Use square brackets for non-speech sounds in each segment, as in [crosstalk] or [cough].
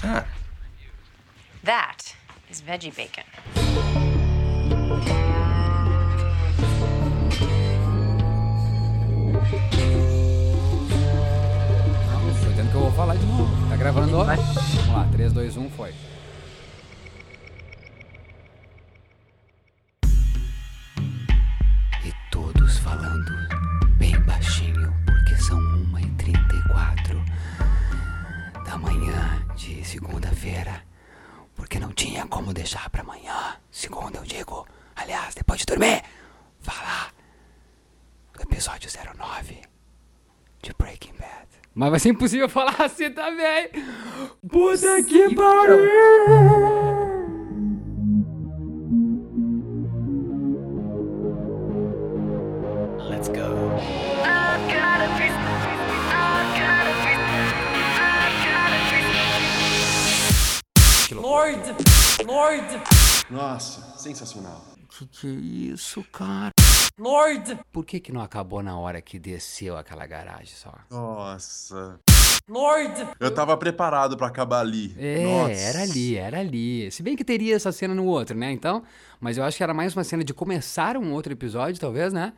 What's that? That is veggie bacon. Não, tô que eu vou falar de novo. Tá gravando? Vamos lá, 3, 2, 1, foi. Deixar pra amanhã, segunda eu digo. Aliás, depois de dormir, falar do episódio 09 de Breaking Bad. Mas vai ser impossível [laughs] falar assim também. Puta que pariu! Let's go. Lord! Lord! Nossa, sensacional. Que que é isso, cara? Lord! Por que que não acabou na hora que desceu aquela garagem só? Nossa. Lord! Eu tava preparado pra acabar ali. É, Nossa. era ali, era ali. Se bem que teria essa cena no outro, né? Então, mas eu acho que era mais uma cena de começar um outro episódio, talvez, né?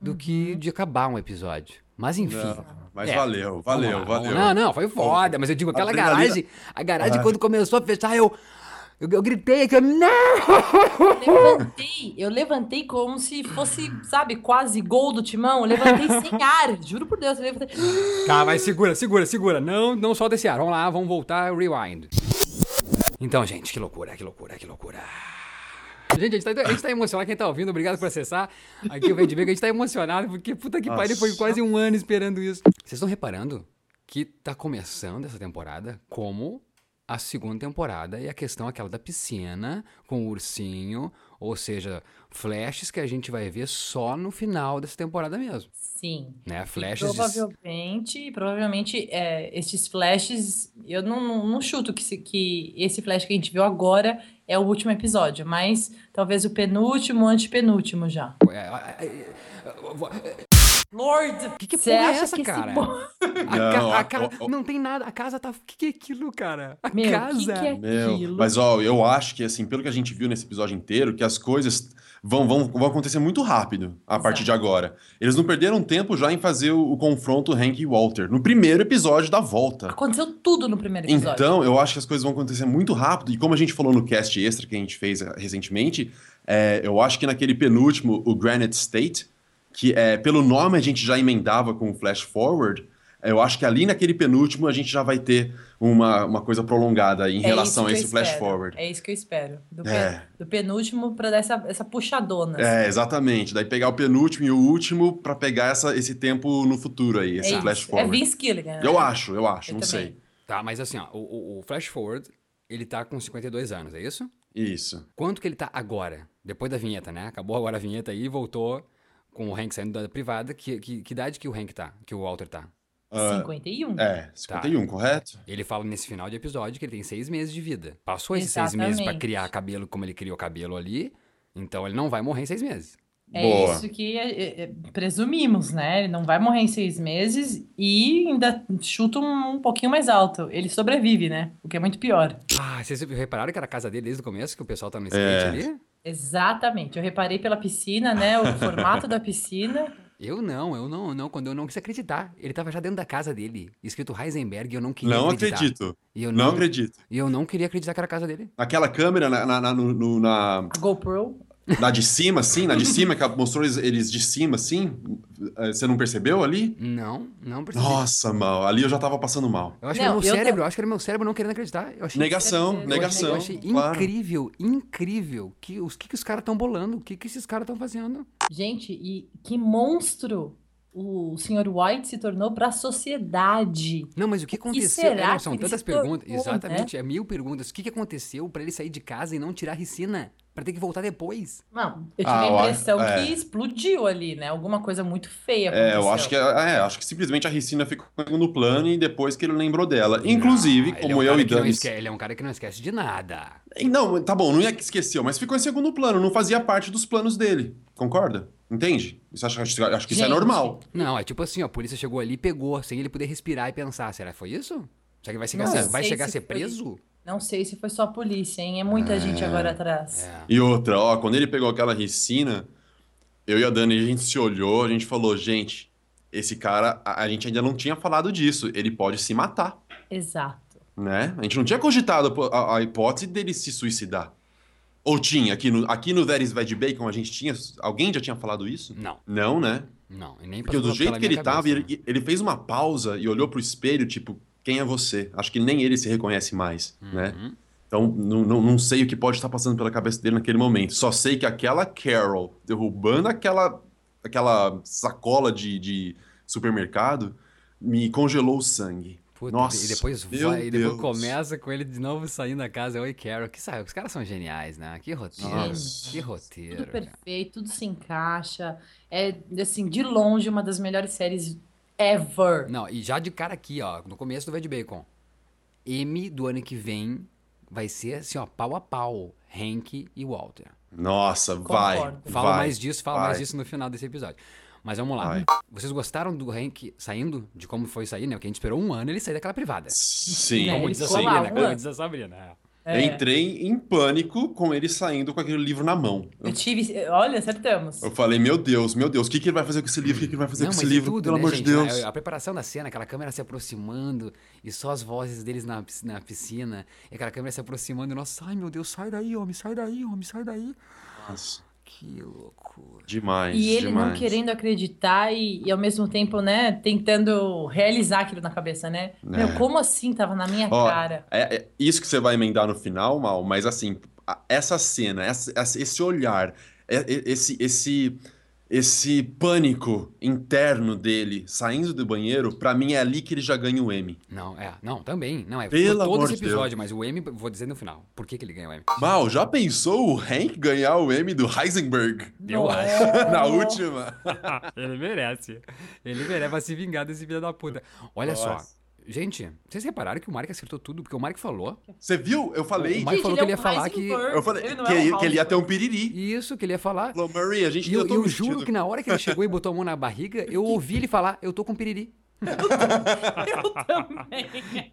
Do que de acabar um episódio. Mas enfim. Não, mas É. valeu, valeu, lá, valeu. Não, não, foi foda, mas eu digo, aquela Adrenalina- garagem, a garagem quando começou a fechar, eu, eu, eu gritei que eu, não! Levantei, eu levantei como se fosse, sabe, quase gol do timão. Eu levantei sem ar, juro por Deus, eu levantei. Tá, mas segura, segura, segura. Não, não solta esse ar. Vamos lá, vamos voltar, rewind. Então, gente, que loucura, que loucura, que loucura. Gente, a gente, tá, a gente tá emocionado, quem tá ouvindo, obrigado por acessar. Aqui o Bacon, a gente tá emocionado, porque puta que pariu, foi quase um ano esperando isso. Vocês estão reparando que tá começando essa temporada como a segunda temporada e a questão aquela da piscina com o ursinho, ou seja, flashes que a gente vai ver só no final dessa temporada mesmo, Sim. né? E Flashes de... provavelmente, provavelmente, é, esses flashes, eu não, não, não chuto que, se- que esse flash que a gente viu agora é o último episódio, mas talvez o penúltimo, antepenúltimo já. É, é, Lord! Que que Cê porra é acha essa, que esse cara? [laughs] A Não, a a- ca- o- o- não tem nada. A casa tá. O que, que é aquilo, cara? A Meu, casa. que que é Meu, aquilo? mas ó, eu acho que assim, pelo que a gente viu nesse episódio inteiro, que as coisas vão, vão, vão acontecer muito rápido a partir de Exato. agora. Eles não perderam tempo já em fazer o, o confronto Hank e Walter no primeiro episódio da volta. Aconteceu tudo no primeiro episódio. Então, eu acho que as coisas vão acontecer muito rápido. E como a gente falou no cast extra que a gente fez eh, recentemente, é, eu acho que naquele penúltimo, o Granite State, que é, pelo nome a gente já emendava com o Flash Forward, eu acho que ali naquele penúltimo a gente já vai ter uma, uma coisa prolongada em É relação a esse Flash espero. Forward. É isso que eu espero. Do, pe- É. do penúltimo pra dar essa, essa puxadona. assim. É, exatamente. Daí pegar o penúltimo e o último pra pegar essa, esse tempo no futuro aí, esse É Flash isso. É Forward. Vince Gilligan. né? Eu acho, eu acho, Eu não também. sei. Tá, mas assim, ó, o, o- o Flash Forward, ele tá com 52 anos, é isso? Isso. Quanto que ele tá agora? Depois da vinheta, né? Acabou agora a vinheta aí e voltou com o Hank saindo da privada. Que, que, que idade que o Hank tá? Que o Walter tá? 51. É, 51, correto? Ele fala nesse final de episódio que ele tem seis meses de vida. Passou esses seis meses pra Exatamente. criar cabelo como ele criou cabelo ali. Então ele não vai morrer em seis meses. É Boa. isso que é, é, presumimos, né? Ele não vai morrer em seis meses e ainda chuta um, um pouquinho mais alto. Ele sobrevive, né? O que é muito pior. Ah, vocês repararam que era a casa dele desde o começo, que o pessoal tá no skate É. ali? Exatamente. Eu reparei pela piscina, né? O [laughs] formato da piscina. Eu não, eu não, eu não. Quando eu não quis acreditar. Ele tava já dentro da casa dele, escrito Heisenberg, e eu não queria Não acreditar. acredito. E eu Não não, acredito. E eu não queria acreditar que era a casa dele. Aquela câmera na, na, na, no- no- na, A GoPro. Na de cima, assim, na de cima, que mostrou eles, de cima, assim. eh, Você não percebeu ali? Não, não percebi. Nossa, mal. Ali eu já tava passando mal. Eu acho que Não, era meu eu cérebro, eu acho que era meu cérebro não querendo acreditar. Eu achei Negação, eu achei- negação. Eu achei claro. incrível, incrível que os que, que os caras estão bolando, o que, que esses caras estão fazendo. Gente, e que monstro o Sr. White se tornou para a sociedade. Não, mas o que O que aconteceu? será É, não, que são tantas se tornou, perguntas. né? Exatamente, é mil perguntas. O que, que aconteceu pra ele sair de casa e não tirar a ricina? Pra ter que voltar depois? Não, eu tive Ah, a eu acho- impressão é. que explodiu ali, né? Alguma coisa muito feia É, eu acho que, é, acho que simplesmente a Ricina ficou no plano e depois que ele lembrou dela. Inclusive, ele é como um eu e não Dani. esque- Ele é um cara que não esquece de nada. Não, tá bom, não é que esqueceu, mas ficou em segundo plano, não fazia parte dos planos dele. Concorda? Entende? Isso acho, acho, acho que isso é normal. Não, é tipo assim, ó, a polícia chegou ali e pegou, sem ele poder respirar e pensar. Será que foi isso? Será que vai chegar, Não a ser- vai chegar a se ser foi- preso? Não sei se foi só a polícia, hein? É muita gente agora atrás. É. E outra, ó, quando ele pegou aquela ricina, eu e a Dani, a gente se olhou, a gente falou, gente, esse cara, a, a gente ainda não tinha falado disso, ele pode se matar, Exato. né? A gente não tinha cogitado a, a- a hipótese dele se suicidar. Ou tinha, aqui no, aqui no That is Bacon a gente tinha, alguém já tinha falado isso? Não, Não, né? não. E nem Porque do jeito que ele tava, cabeça, né? ele, ele fez uma pausa e olhou pro espelho, tipo, quem é você? Acho que nem ele se reconhece mais, né? Uhum. Então, não, não, não sei o que pode estar passando pela cabeça dele naquele momento. Só sei que aquela Carol derrubando aquela, aquela sacola de, de supermercado me congelou o sangue. Puta, Nossa, e depois vai, e depois começa com ele de novo saindo da casa. Oi, Carol. Que sabe, os caras são geniais, né? Que roteiro. Nossa. Que roteiro. Tudo cara. perfeito, tudo se encaixa. É, assim, de longe, uma das melhores séries ever. Não, e já de cara aqui, ó, no começo do Ved Bacon. M do ano que vem vai ser assim, ó, pau a pau. Hank e Walter. Nossa, vai. Concordo. Fala vai, mais disso, fala vai. mais disso no final desse episódio. Mas vamos lá. Vai. Vocês gostaram do Hank saindo? De como foi sair, né? Porque a gente esperou um ano ele sair daquela privada. Sim, É, Como diz a Sabrina, como diz a Sabrina. É. Eu entrei em pânico com ele saindo com aquele livro na mão. Eu, Eu tive. Olha, acertamos. eu falei, meu Deus, meu Deus, o que, que ele vai fazer com esse livro? O que, que ele vai fazer Não, com mas esse e livro? tudo, Pelo né, amor gente? de Deus. A, a preparação da cena, aquela câmera se aproximando e só as vozes deles na, na piscina, e aquela câmera se aproximando e nós, ai meu Deus, sai daí, homem, sai daí, homem, sai daí. Nossa, Que loucura. demais, E ele não demais. querendo acreditar e, e ao mesmo tempo, né, tentando realizar aquilo na cabeça, né? Meu, como assim tava na minha Ó, cara? É, é isso que você vai emendar no final, Mal, mas assim, essa cena, essa- essa- esse olhar, é- é- esse, esse, esse pânico interno dele saindo do banheiro, pra mim é ali que ele já ganha o M. Não, é, não, também, não é. Pelo todo amor esse de episódio, mas o M, vou dizer no final. Por que, que ele ganhou o M? Mal, já pensou o Hank ganhar o M do Heisenberg Eu acho. [laughs] na última? [laughs] ele merece. Ele merece pra se vingar desse filho da puta. Olha só. Gente, vocês repararam que o Mark acertou tudo? Porque o Mark falou Você viu? Eu falei, O Mike falou ele que ele é ia um falar que- eu falei ele que, é um ele- que ele ia ter um piriri. isso, que ele ia falar. Falou, Marie, a gente E eu, eu juro que na hora que ele [laughs] chegou e botou a mão na barriga, eu ouvi ele falar, eu tô com piriri. [laughs] Eu também.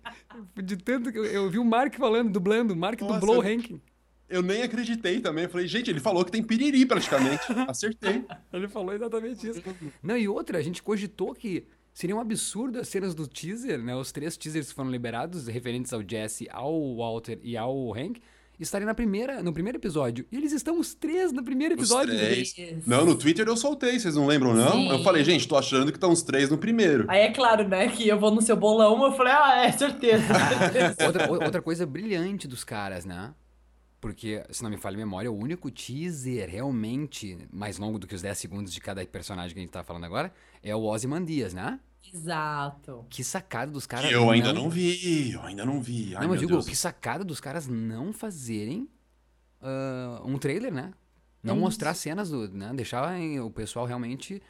De tanto que eu, eu vi o Mark falando, dublando, o Mark Nossa, dublou o eu- Hank. Eu nem acreditei também. Eu falei, gente, ele falou que tem piriri praticamente. [laughs] Acertei. Ele falou exatamente isso. Não, e outra, a gente cogitou que seria um absurdo as cenas do teaser, né? Os três teasers que foram liberados, referentes ao Jesse, ao Walter e ao Hank, estarem na primeira, no primeiro episódio. E eles estão os três no primeiro Os episódio. três. Isso. Não, no Twitter eu soltei, vocês não lembram, não? Sim. Eu falei, gente, tô achando que estão os três no primeiro. Aí é claro, né, que eu vou no seu bolão, eu falei, ah, é, certeza. [laughs] outra, o- outra coisa brilhante dos caras, né? Porque, se não me falha a memória, o único teaser realmente mais longo do que os 10 segundos de cada personagem que a gente tá falando agora é o Ozymandias, né? Exato. Que sacada dos caras. Que eu ainda não vi, eu ainda não vi. Ai, Não, mas meu digo, Deus. que sacada dos caras não fazerem ah, um trailer, né? Não É mostrar cenas do. Né? Deixar o pessoal realmente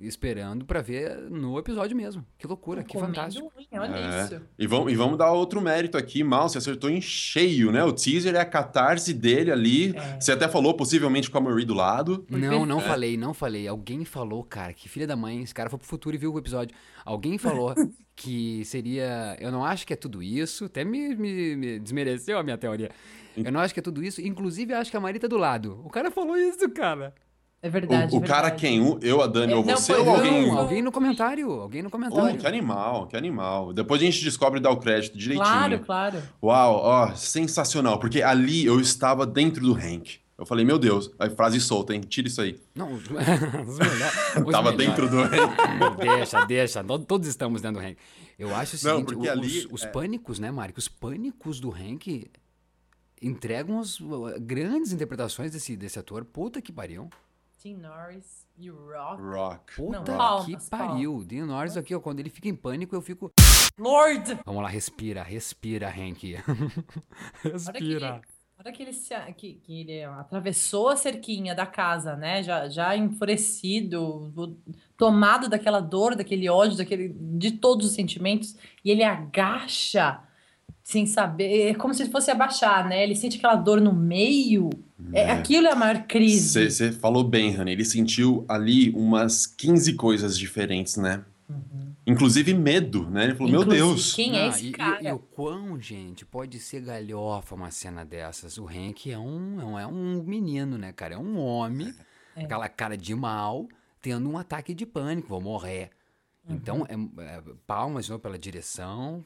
esperando pra ver no episódio mesmo. Que loucura, que fantástico. unha, olha É. isso. E vamos, e vamos dar outro mérito aqui, Mal, você acertou em cheio, né? O teaser é a catarse dele ali. É. Você até falou, possivelmente, com a Marie do lado. Não, não É. falei, não falei. Alguém falou, cara, que filha da mãe, esse cara foi pro futuro e viu o episódio. Alguém falou [laughs] que seria. Eu não acho que é tudo isso. Até me, me- me desmereceu a minha teoria. Eu não acho que é tudo isso. Inclusive, acho que a Marita do lado. O cara falou isso, cara. É verdade. o o cara verdade. quem? O- Eu, a Dani É, ou não, você foi ou alguém? Não, alguém no comentário. Alguém no Oh, comentário. que animal, que animal. Depois a gente descobre e dá o crédito direitinho. Claro, claro. Uau, ó, sensacional. Porque ali eu estava dentro do Hank. Eu falei, meu Deus, aí frase solta, hein? Tira isso aí. Não, os, [laughs] os melhores. os Tava melhores. dentro do Hank. Deixa, deixa. to- Todos estamos dentro do Hank. Eu acho o Não, seguinte: porque o- ali, os, os é. pânicos, né, Mário? Os pânicos do Hank entregam as uh, grandes interpretações desse, desse ator. Puta que pariu. Tim Norris e o Rock. Rock. Puta Não, que palmas, pariu. Dean Norris aqui, ó, quando ele fica em pânico, eu fico. Lord! Vamos lá, respira, respira, Hank. [laughs] Olha respira. que, olha que ele, se, que, que ele atravessou a cerquinha da casa, né? Já, já enfurecido, tomado daquela dor, daquele ódio, daquele, de todos os sentimentos, e ele agacha sem saber. É como se ele fosse abaixar, né? Ele sente aquela dor no meio. É, aquilo é a maior crise. Você falou bem, Rani. Ele sentiu ali umas 15 coisas diferentes, né? Inclusive medo, né? Ele falou, meu Inclusive, Deus. Quem é Não, esse e, e- cara? E, o quão, gente, pode ser galhofa uma cena dessas. O Hank é um, é um, é um menino, né, cara? É um homem, É. aquela cara de mal, tendo um ataque de pânico, vou morrer. Uhum. Então, é, é, palmas novo, pela direção,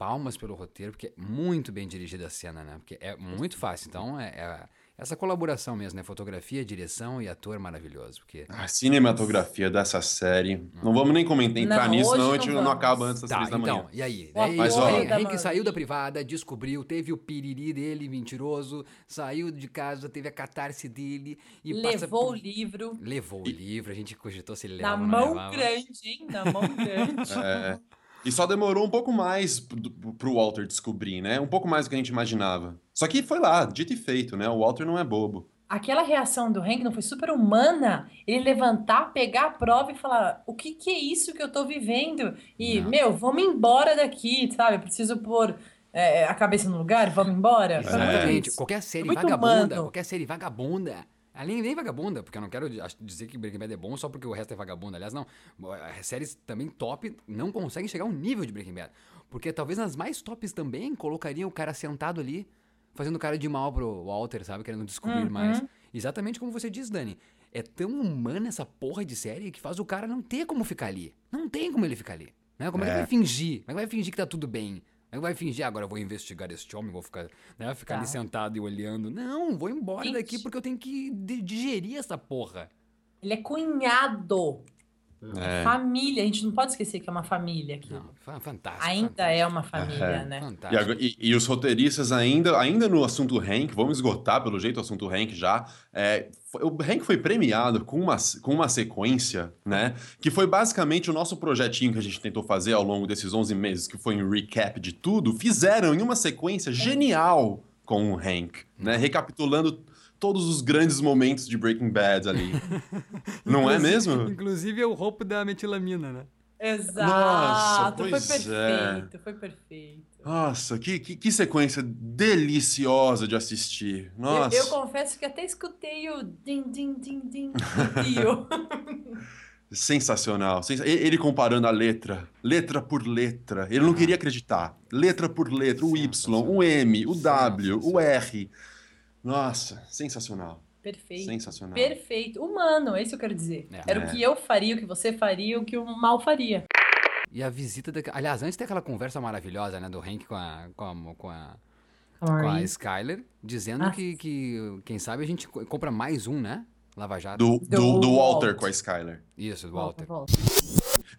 palmas pelo roteiro, porque é muito bem dirigida a cena, né? Porque é muito fácil. Então, é, é essa colaboração mesmo, né? Fotografia, direção e ator maravilhoso. Porque A cinematografia dessa série. Não vamos nem comentar, entrar Não, nisso, não, a gente não, acaba antes das Tá, três da manhã. então, e aí? Daí, Mas, ó- Mandy. saiu da privada, descobriu, teve o piriri dele, mentiroso, saiu de casa, teve a catarse dele e passa Levou o livro Levou o livro, a gente cogitou se ele na levava não mão levava. grande, hein? Na mão [laughs] grande. É. E só demorou um pouco mais pro, Walter descobrir, né? Um pouco mais do que a gente imaginava. Só que foi lá, dito e feito, né? O Walter não é bobo. Aquela reação do Hank não foi super humana? Ele levantar, pegar a prova e falar: o que, que é isso que eu tô vivendo? E, Não. meu, vamos embora daqui, sabe? Eu preciso pôr é, a cabeça no lugar, vamos embora. Muito Exatamente. Qualquer série vagabunda, humano. qualquer série vagabunda. Além nem vagabunda, porque eu não quero dizer que Breaking Bad é bom só porque o resto é vagabundo. Aliás, não. As séries também top não conseguem chegar ao nível de Breaking Bad. Porque talvez nas mais tops também colocariam o cara sentado ali, fazendo cara de mal pro Walter, sabe? Querendo descobrir Uhum. mais. Exatamente como você diz, Dani. É tão humana essa porra de série que faz o cara não ter como ficar ali. Não tem como ele ficar ali. Né? Como é que É. vai fingir? Como é que vai fingir que tá tudo bem? Que vai fingir, "Ah, agora eu vou investigar este homem, vou ficar, né, ficar ali Tá. sentado e olhando. Não, vou embora Gente. daqui porque eu tenho que di- digerir essa porra. Ele é cunhado. É. Família. A gente não pode esquecer que é uma família aqui. Não, fa- fantástico. Ainda fantástico, é uma família, É. né? E, e- e os roteiristas ainda, ainda no assunto Hank, vamos esgotar pelo jeito o assunto Hank já. é, foi- o Hank foi premiado com uma, com uma sequência, né? Que foi basicamente o nosso projetinho que a gente tentou fazer ao longo desses 11 meses, que foi um recap de tudo. Fizeram em uma sequência genial com o Hank, né? Recapitulando todos os grandes momentos de Breaking Bad ali. [laughs] Não é mesmo? Inclusive é o roubo da metilamina, né? Exato. Nossa, foi pois perfeito, foi perfeito. Nossa, que, que, que sequência deliciosa de assistir. Eu, Nossa. eu confesso que até escutei o din, din, din, din. [laughs] Sensacional. Sensa- Ele comparando a letra, letra por letra. Ele não queria acreditar. Letra por letra, o Y, o M, o W, o R. Nossa, sensacional. Perfeito. Sensacional. Perfeito. Humano, é isso que eu quero dizer. É. Era É. o que eu faria, o que você faria, o que o mal faria. E a visita da... Aliás, antes tem aquela conversa maravilhosa, né, do Hank com a, com a, com a, com a. Skyler, dizendo Ah. que, que, quem sabe, a gente co- compra mais um, né? Lava Jato. Do, do, Do Walter Walt. com a Skyler. Isso, do Walter. volta.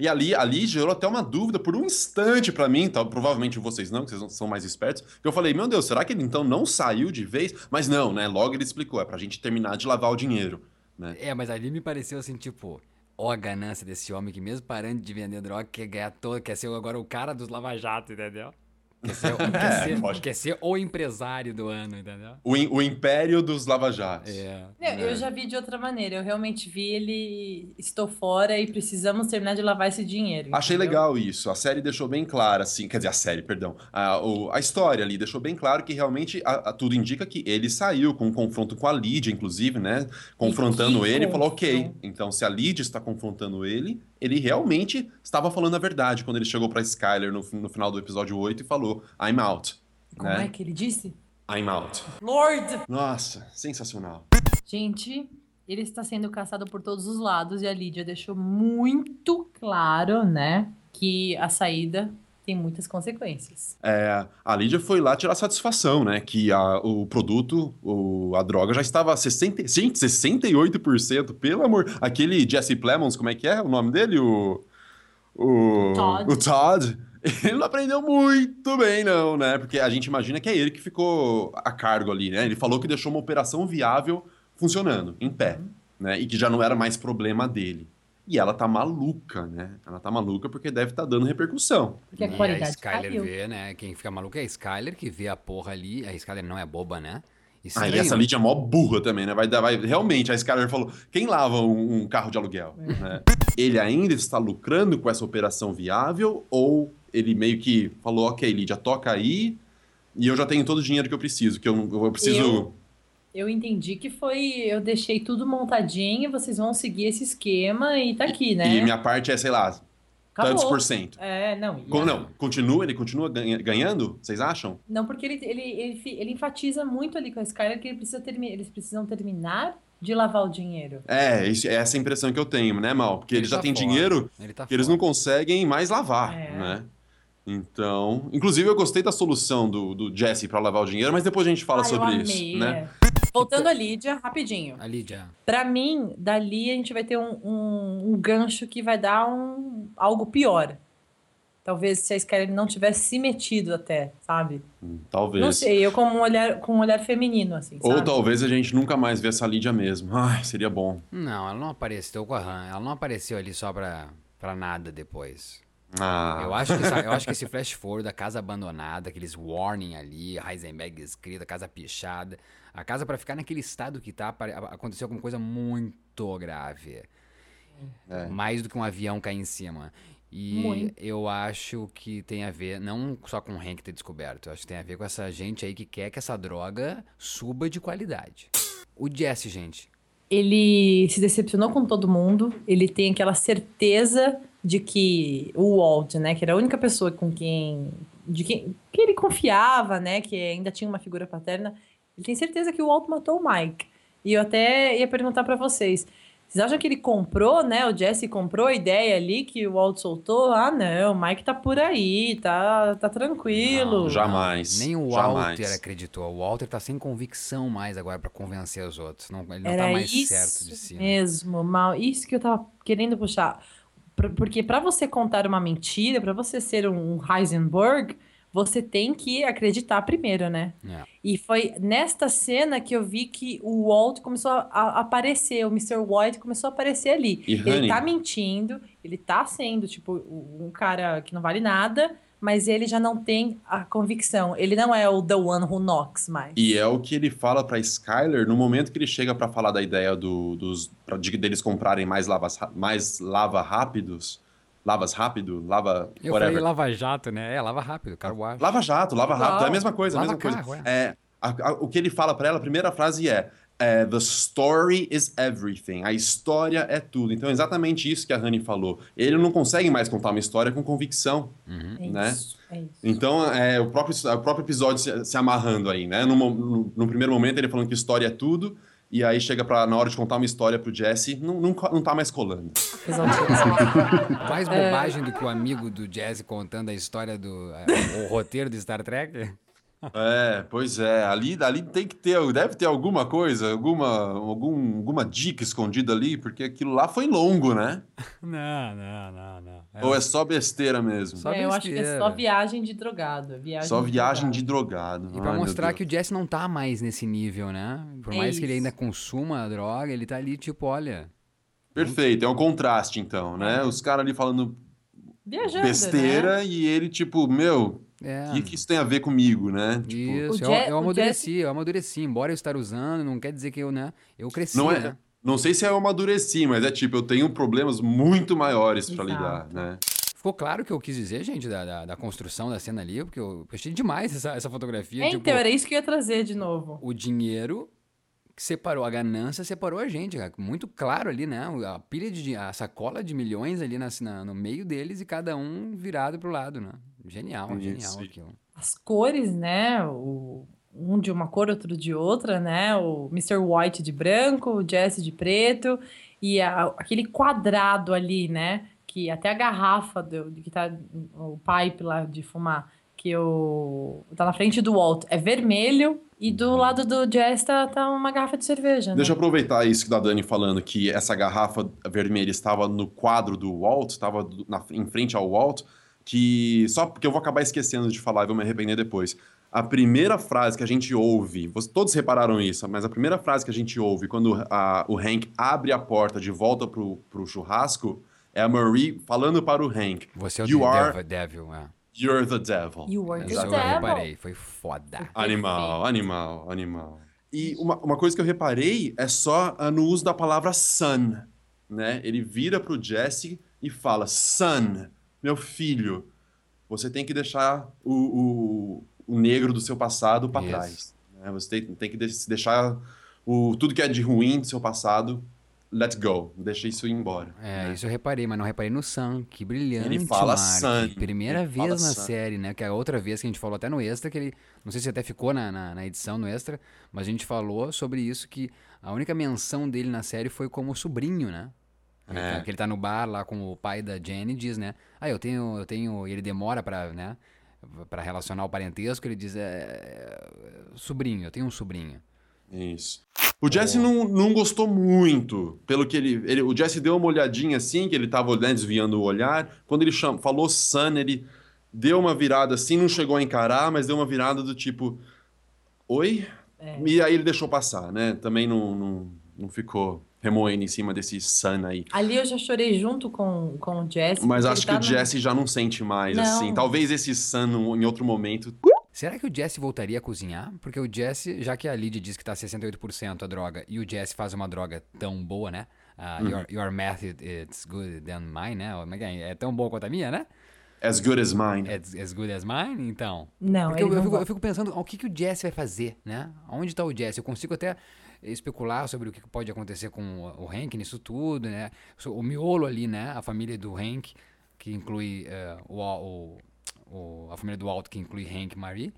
E ali, ali gerou até uma dúvida por um instante pra mim, tá? provavelmente vocês não, que vocês são mais espertos. Que eu falei, meu Deus, será que ele então não saiu de vez? Mas não, né? Logo ele explicou, é pra gente terminar de lavar o dinheiro. Né? É, mas ali me pareceu assim, tipo, ó a ganância desse homem que mesmo parando de vender droga, quer ganhar todo, quer ser agora o cara dos lava-jato, entendeu? Quer ser, [laughs] quer, ser, pode. quer ser o empresário do ano, entendeu? O, o império dos lava-jatos. É. É. Eu já vi de outra maneira. Eu realmente vi ele. Estou fora e precisamos terminar de lavar esse dinheiro. Achei entendeu? legal isso. A série deixou bem claro, assim. Quer dizer, a série, perdão. A, o- a história ali deixou bem claro que realmente a- a- tudo indica que ele saiu com um confronto com a Lídia, inclusive, né? Confrontando ele e falou: ok. Então, se a Lídia está confrontando ele, ele realmente estava falando a verdade quando ele chegou pra Skyler no, no final do episódio 8 e falou: I'm out. Como né? é que ele disse? I'm out. Lord! Nossa, sensacional. Gente, ele está sendo caçado por todos os lados e a Lídia deixou muito claro, né, que a saída tem muitas consequências. É, a Lídia foi lá tirar satisfação, né? Que a- o produto, o- a droga já estava a 60, gente, 68%, pelo amor. Aquele Jesse Plemons, como é que é o nome dele? O. O Todd. o Todd. [laughs] Ele não aprendeu muito bem, não, né? Porque a gente imagina que é ele que ficou a cargo ali, né? Ele falou que deixou uma operação viável funcionando, em pé, né? E que já não era mais problema dele. E ela tá maluca, né? Ela tá maluca porque deve estar dando repercussão. Porque a E a qualidade Skyler caiu. vê, né? Quem fica maluco é a Skyler, que vê a porra ali. A Skyler não é boba, né? Ah, Estranho. e essa Lídia é mó burra também, né? Vai, dar- vai, realmente, a Skyler falou: quem lava um, um carro de aluguel? né? Ele ainda está lucrando com essa operação viável? Ou ele meio que falou: ok, Lídia, toca aí e eu já tenho todo o dinheiro que eu preciso, que eu, eu preciso. Eu- Eu entendi que foi. Eu deixei tudo montadinho, vocês vão seguir esse esquema e tá aqui, né? E minha parte é, sei lá, Acabou. tantos por cento. É, não. e Co- a- Não, continua, ele continua ganha- ganhando? Vocês acham? Não, porque ele, ele, ele, ele enfatiza muito ali com a Skyler que ele precisa termi eles precisam terminar de lavar o dinheiro. É, isso- é essa a impressão que eu tenho, né, Mal? Porque Ele eles já tá têm fora. dinheiro Ele tá que eles fora. não conseguem mais lavar, É. né? Então, inclusive eu gostei da solução do, do Jesse pra lavar o dinheiro, mas depois a gente fala Ah, eu sobre amei, isso, né? é. Voltando a Lídia, rapidinho. A Lídia. Pra mim, dali a gente vai ter um, um, um gancho que vai dar um, algo pior. Talvez se a Skyler não tivesse se metido até, sabe? Talvez. Não sei, eu com um olhar, com um olhar feminino, assim, Ou sabe? talvez a gente nunca mais vê essa Lídia mesmo. Ai, seria bom. Não, ela não apareceu com a Han. Ela não apareceu ali só pra, pra nada depois. Ah, Eu acho, que, eu acho que [laughs] esse flash forward da casa abandonada, aqueles warning ali, Heisenberg escrito, a casa pichada, a casa pra ficar naquele estado que tá, aconteceu alguma coisa muito grave. É. Mais do que um avião cair em cima. E Muito. eu acho que tem a ver, não só com o Hank ter descoberto, eu acho que tem a ver com essa gente aí que quer que essa droga suba de qualidade. O Jesse, gente, Ele se decepcionou com todo mundo, ele tem aquela certeza de que o Walt, né, que era a única pessoa com quem de quem que ele confiava, né, que ainda tinha uma figura paterna, ele tem certeza que o Walt matou o Mike. E eu até ia perguntar pra vocês, vocês acham que ele comprou, né, o Jesse comprou a ideia ali que o Walt soltou? Ah, não, o Mike tá por aí, tá tá tranquilo. Não, Jamais, Nem o jamais. Walter acreditou. O Walter tá sem convicção mais agora pra convencer os outros. Não, ele não Era tá mais isso certo de si. né? mesmo, mal. Isso que eu tava querendo puxar. Por- Porque para você contar uma mentira, para você ser um Heisenberg, você tem que acreditar primeiro, né? É. E foi nesta cena que eu vi que o Walt começou a aparecer, o Mr. White começou a aparecer ali. E, ele honey? tá mentindo, ele tá sendo, tipo, um cara que não vale nada, mas ele já não tem a convicção. Ele não é o The One Who Knocks mais. E é o que ele fala pra Skyler no momento que ele chega pra falar da ideia do, dos pra, de, deles comprarem mais lavas mais lava rápidos, lavas rápido, lava Eu whatever. falei lava jato, né? É, lava rápido, cara. Lava jato, lava rápido, Igual. é a mesma coisa, a Lava mesma carro, coisa. É, a- a- o que ele fala pra ela, a primeira frase é, é, The story is everything. A história é tudo. Então é exatamente isso que a Honey falou. Ele não consegue mais contar uma história com convicção. É né? isso, é isso. Então, é o próprio, o próprio episódio se, se amarrando aí, né? No, no, no primeiro momento, ele falando que história é tudo, e aí chega pra, na hora de contar uma história pro Jesse, não, não, não tá mais colando. [laughs] Mais É. bobagem do que o amigo do Jesse contando a história do. o roteiro do Star Trek. É, pois é, ali, ali tem que ter, deve ter alguma coisa, alguma, algum, alguma dica escondida ali, porque aquilo lá foi longo, né? [laughs] Não, não, não, não. É, Ou é só besteira mesmo? Só É, eu acho que é só viagem de drogado. Viagem Só viagem drogado. de drogado. E pra Ai, mostrar que o Jesse não tá mais nesse nível, né? Por É mais que ele ainda consuma a droga, ele tá ali, tipo, olha. Perfeito, é um contraste então, né? Os caras ali falando Viajando, besteira né? e ele tipo, meu, É. o que, que isso tem a ver comigo, né? Tipo, Isso, eu, eu amadureci, eu amadureci. Embora eu estar usando, não quer dizer que eu, né? Eu cresci, Não é, né? não sei se é eu amadureci, mas é tipo, eu tenho problemas muito maiores pra Exato. lidar, né? Ficou claro o que eu quis dizer, gente, da, da, da construção da cena ali, porque eu achei demais essa, essa fotografia. É, tipo, então, era isso que eu ia trazer de novo. o dinheiro separou, a ganância separou a gente, cara. Muito claro ali, né? A pilha de a sacola de milhões ali na, na- no meio deles e cada um virado pro lado, né? Genial, Isso. genial aquilo. As cores, né? O, um de uma cor, outro de outra, né? O Mr. White de branco, o Jesse de preto e a- aquele quadrado ali, né? Que até a garrafa do, que tá o pipe lá de fumar, que o tá na frente do Walt é vermelho e do lado do Jesse tá, tá uma garrafa de cerveja, né? Deixa eu aproveitar isso que da Dani falando, que essa garrafa vermelha estava no quadro do Walt, estava na- em frente ao Walt, que só porque eu vou acabar esquecendo de falar e vou me arrepender depois. A primeira frase que a gente ouve, vocês todos repararam isso, mas a primeira frase que a gente ouve quando a- o Hank abre a porta de volta pro, pro churrasco é a Marie falando para o Hank: Você é o You de- are- Devil, devil, é. You're the devil. You are the Isso eu devil. reparei, foi foda. Animal, animal, animal. E uma, uma coisa que eu reparei é só ah, no uso da palavra son, né? Ele vira pro Jesse e fala, son, meu filho, você tem que deixar o, o, o negro do seu passado para trás. né? Você tem, tem que de- deixar o, tudo que é de ruim do seu passado let go, deixa isso ir embora. É, né? isso eu reparei, mas não reparei no Sam. Que brilhante, Ele fala Mark. Sun, Primeira ele vez na Sun. série, né? Que é a outra vez que a gente falou até no Extra, que ele... Não sei se até ficou na, na, na edição no Extra, mas a gente falou sobre isso, que a única menção dele na série foi como sobrinho, né? É. Que ele tá no bar lá com o pai da Jenny e diz, né? Ah, eu tenho... Eu tenho... E ele demora pra, né? Pra relacionar o parentesco, ele diz, é... é, Sobrinho, eu tenho um sobrinho. Isso. O Jesse não, não gostou muito, pelo que ele, ele. O Jesse deu uma olhadinha assim, que ele tava né, desviando o olhar. Quando ele cham, falou Sun, ele deu uma virada assim, não chegou a encarar, mas deu uma virada do tipo. Oi? E aí ele deixou passar, né? Também não, não, não ficou remoendo em cima desse Sun aí. Ali eu já chorei junto com, com o Jesse. Mas acho que o no- Jesse já não sente mais, Não. assim. Talvez esse Sun, em outro momento. Será que o Jesse voltaria a cozinhar? Porque o Jesse, já que a Lydia diz que tá 68% a droga e o Jesse faz uma droga tão boa, né? Ah, Uhum. your, your math it- it's good than mine, né? É que tão boa quanto a minha, né? As good as mine. As, as good as mine, então. Não, Porque eu, eu não fico, eu fico pensando o que, que o Jesse vai fazer, né? Onde tá o Jesse? Eu consigo até especular sobre o que pode acontecer com o, Hank nisso tudo, né? O miolo ali, né? A família do Hank, que inclui eh, o, o, o- a família do Walt, que inclui Hank e Marie.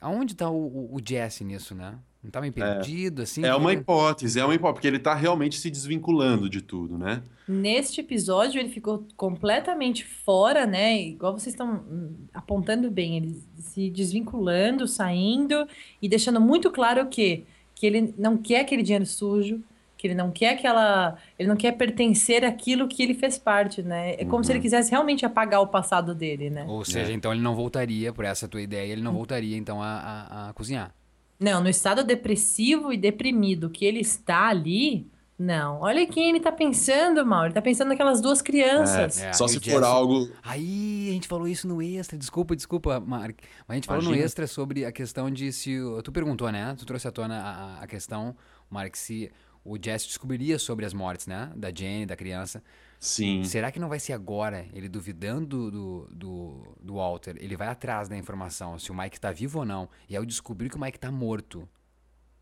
Aonde tá o, o, o Jesse nisso, né? Não tá meio perdido, assim? É uma hipótese, é uma hipótese, porque ele tá realmente se desvinculando de tudo, né? Neste episódio, ele ficou completamente fora, né? Igual vocês estão hum, apontando bem, ele se desvinculando, saindo e deixando muito claro que, que ele não quer aquele dinheiro sujo, que ele não quer aquela. Ele não quer pertencer àquilo que ele fez parte, né? É como se ele quisesse realmente apagar o passado dele, né? Ou seja, É. então ele não voltaria, por essa tua ideia, ele não voltaria então a, a, a cozinhar. Não, no estado depressivo e deprimido que ele está ali, não. Olha quem ele tá pensando, mal. Ele tá pensando naquelas duas crianças. É, Só e se o for Jesse- algo. Aí, a gente falou isso no extra, desculpa, desculpa, Mark. Mas a gente falou no Imagina. extra sobre a questão de se. Tu perguntou, né? Tu trouxe à tona a, a- a questão, Mark, se o Jesse descobriria sobre as mortes, né? Da Jenny, da criança. Sim. Será que não vai ser agora, ele duvidando do, do, do Walter, ele vai atrás da informação, se o Mike tá vivo ou não. E ao descobrir que o Mike tá morto,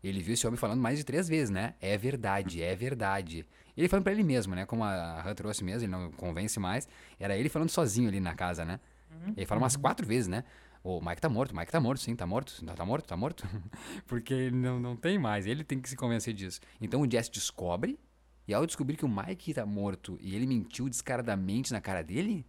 ele viu esse homem falando mais de três vezes, né? É verdade, é verdade. Ele falando pra ele mesmo, né? Como a Han trouxe mesmo, ele não convence mais. Era ele falando sozinho ali na casa, né? Ele fala umas quatro vezes, né? O Mike tá morto, o Mike tá morto, sim, tá morto, tá, tá morto, tá morto. [laughs] Porque ele não, não tem mais, ele tem que se convencer disso. Então o Jesse descobre, e ao descobrir que o Mike tá morto e ele mentiu descaradamente na cara dele,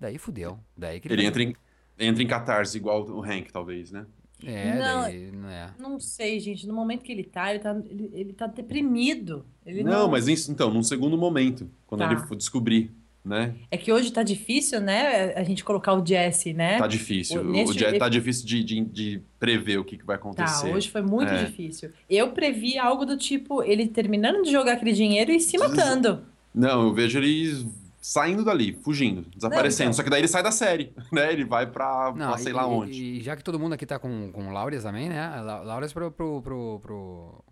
daí fudeu. Daí que Ele vai- entra em, entra em catarse igual o Hank, talvez, né? É, Não, daí, não é. Não sei, gente. No momento que ele tá, ele tá, ele, ele tá deprimido. Ele não, não, mas isso, então, num segundo momento, quando Tá. ele for descobrir, né? É que hoje tá difícil, né? A gente colocar o Jesse, né? Tá difícil. O- O, Jet tá difícil de, de, de prever o que, que vai Tá, acontecer. hoje foi muito É. difícil. Eu previ algo do tipo, ele terminando de jogar aquele dinheiro e se matando. Não, eu vejo ele saindo dali, fugindo, desaparecendo. então. Só que daí ele sai da série, [laughs] né? Ele vai pra, Não, pra sei e, lá onde. E, já que todo mundo aqui tá com, com Laures também, né? La- Laures pro, pro, pro, pro,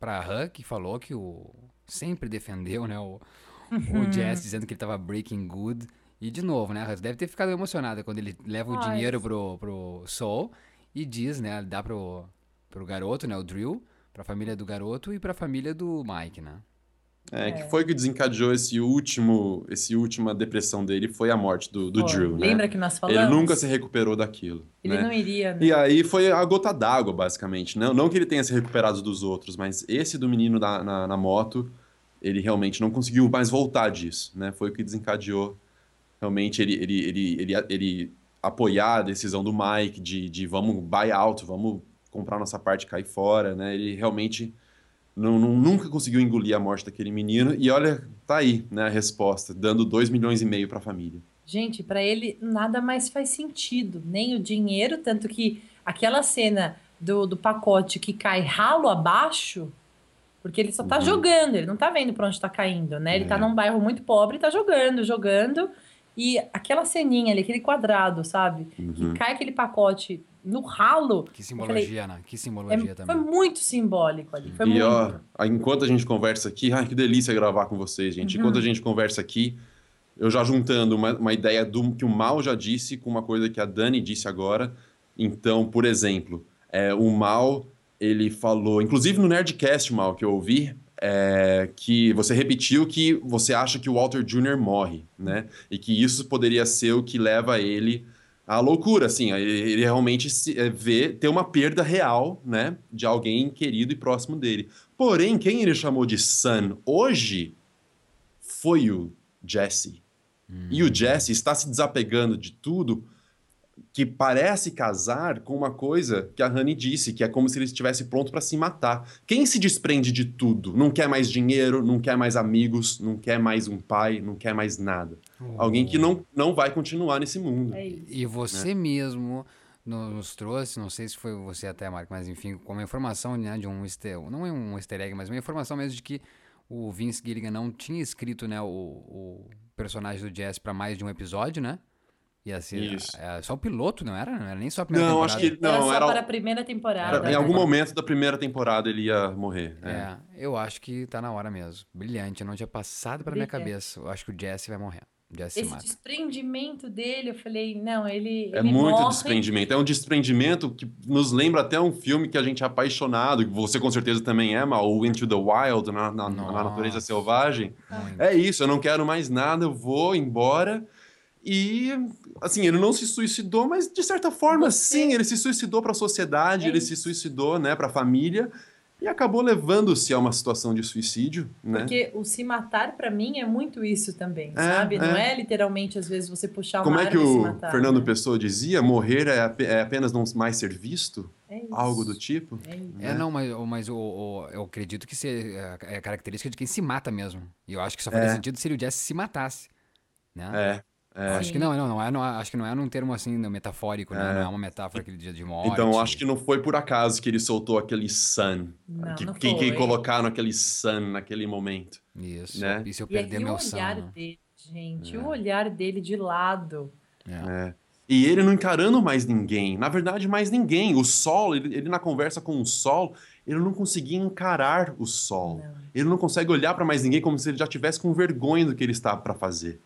pra Han, que falou que o. Sempre defendeu, né? O, Uhum. o Jess dizendo que ele tava breaking good. E de novo, né? Deve ter ficado emocionada quando ele leva o Ai. dinheiro pro, pro Soul e diz, né? Dá pro, pro garoto, né? O Drill, pra família do garoto e pra família do Mike, né? É, que foi que desencadeou esse último, esse última depressão dele, foi a morte do, do Pô, Drew, né? Lembra que nós falamos? Ele nunca se recuperou daquilo, Ele né? não iria, né? E aí foi a gota d'água, basicamente. Não, não que ele tenha se recuperado dos outros, mas esse do menino na, na, na moto, ele realmente não conseguiu mais voltar disso, né? Foi o que desencadeou realmente ele, ele, ele, ele, ele apoiar a decisão do Mike de, de vamos buy out, vamos comprar nossa parte e cair fora, né? Ele realmente não, não- nunca conseguiu engolir a morte daquele menino. E olha, tá aí, né, a resposta, dando 2 milhões e meio pra família. Gente, pra ele nada mais faz sentido, nem o dinheiro, tanto que aquela cena do, do pacote que cai ralo abaixo, porque ele só tá Uhum. jogando, ele não tá vendo pra onde tá caindo, né? Ele tá É. num bairro muito pobre e tá jogando, jogando, e aquela ceninha ali, aquele quadrado, sabe? Uhum. Que cai aquele pacote no ralo. Que simbologia, né? Que simbologia é- também. foi muito simbólico ali. Foi E muito. ó, enquanto a gente conversa aqui, ai que delícia gravar com vocês, gente. Uhum. Enquanto a gente conversa aqui, eu já juntando uma, uma ideia do que o Mal já disse com uma coisa que a Dani disse agora. Então, por exemplo, é, o Mal, ele falou, inclusive no Nerdcast, Mal, que eu ouvi, é, que você repetiu que você acha que o Walter Jr. morre, né? E que isso poderia ser o que leva ele à loucura, assim, ele realmente se, é, vê ter uma perda real, né, de alguém querido e próximo dele. Porém, quem ele chamou de son hoje foi o Jesse. E o Jesse está se desapegando de tudo que parece casar com uma coisa que a Honey disse, que é como se ele estivesse pronto para se matar. Quem se desprende de tudo? Não quer mais dinheiro, não quer mais amigos, não quer mais um pai, não quer mais nada. Alguém que não, não vai continuar nesse mundo. É isso. E você mesmo nos trouxe, não sei se foi você até, Marco, mas enfim, com uma informação né, de um easter, não é um easter egg, mas uma informação mesmo de que o Vince Gilligan não tinha escrito né, o, o personagem do Jess para mais de um episódio, né? Ia ser Isso. é, só o piloto, não era? Não era nem só a primeira Não, temporada. acho que era não, só era, para a primeira temporada. era- em algum momento da primeira temporada ele ia morrer. é. É, eu acho que tá na hora mesmo. Brilhante, eu não tinha passado pela minha cabeça. Eu acho que o Jesse vai morrer. Jesse se Esse mata. desprendimento dele, eu falei, não, ele, É ele muito morre. desprendimento. É um desprendimento que nos lembra até um filme que a gente é apaixonado, que você com certeza também é, mas o Into the Wild, na, na- na natureza selvagem. Muito. É isso, eu não quero mais nada, eu vou embora. E, assim, ele não se suicidou, mas de certa forma, Você- sim, ele se suicidou para a sociedade, É ele se suicidou, né, para a família, e acabou levando-se a uma situação de suicídio, né? Porque o se matar, pra mim, é muito isso também, É, sabe? Não é. é literalmente, às vezes, você puxar uma Como é que arma e se o matar. Fernando né? Pessoa dizia? Morrer é, ap- é apenas não mais ser visto? É isso. Algo do tipo? É isso. É, não, mas, mas o, o- eu acredito que é, é característica de quem se mata mesmo. E eu acho que só faria É. sentido se o Jesse se matasse. Né? É. É. Acho que não, não, não é, não é- acho que não é num termo assim metafórico, né? É. Não é uma metáfora aquele dia de morte. Então, acho que não foi por acaso que ele soltou aquele sun. Não, que, não que, que colocaram aquele sun naquele momento. Isso. né? E se eu E perder o meu olhar sono? dele, gente, o olhar dele de lado. É. É. E ele não encarando mais ninguém. Na verdade, mais ninguém. O sol, ele, ele na conversa com o sol, ele não conseguia encarar o sol. Não. Ele não consegue olhar para mais ninguém como se ele já tivesse com vergonha do que ele está para fazer.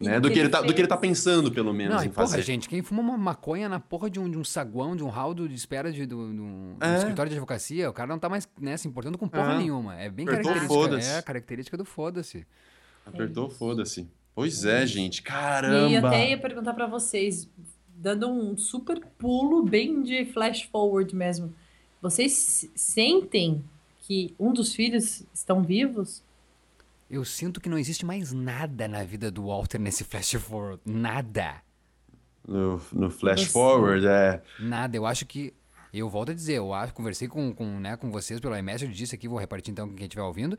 E Né? Do, que ele ele tá, do que ele tá pensando, pelo menos, Não, e em porra, fazer. gente, quem fuma uma maconha na porra de um, de um saguão, de um hall de espera de, do, do- do É. escritório de advocacia, o cara não tá mais né, se importando com porra É. nenhuma. É bem Apertou, característica. foda-se. É a característica do foda-se. Apertou, isso. foda-se. Pois é, gente. E aí Caramba! até ia perguntar pra vocês, dando um super pulo bem de flash forward mesmo. Vocês sentem que um dos filhos estão vivos? Eu sinto que não existe mais nada na vida do Walter nesse flash forward. Nada. No, no flash Você- forward, é. Nada. Eu acho que. Eu volto a dizer, eu acho, conversei com, com, né, com vocês pelo iMessage, disse aqui, vou repartir então com quem estiver ouvindo.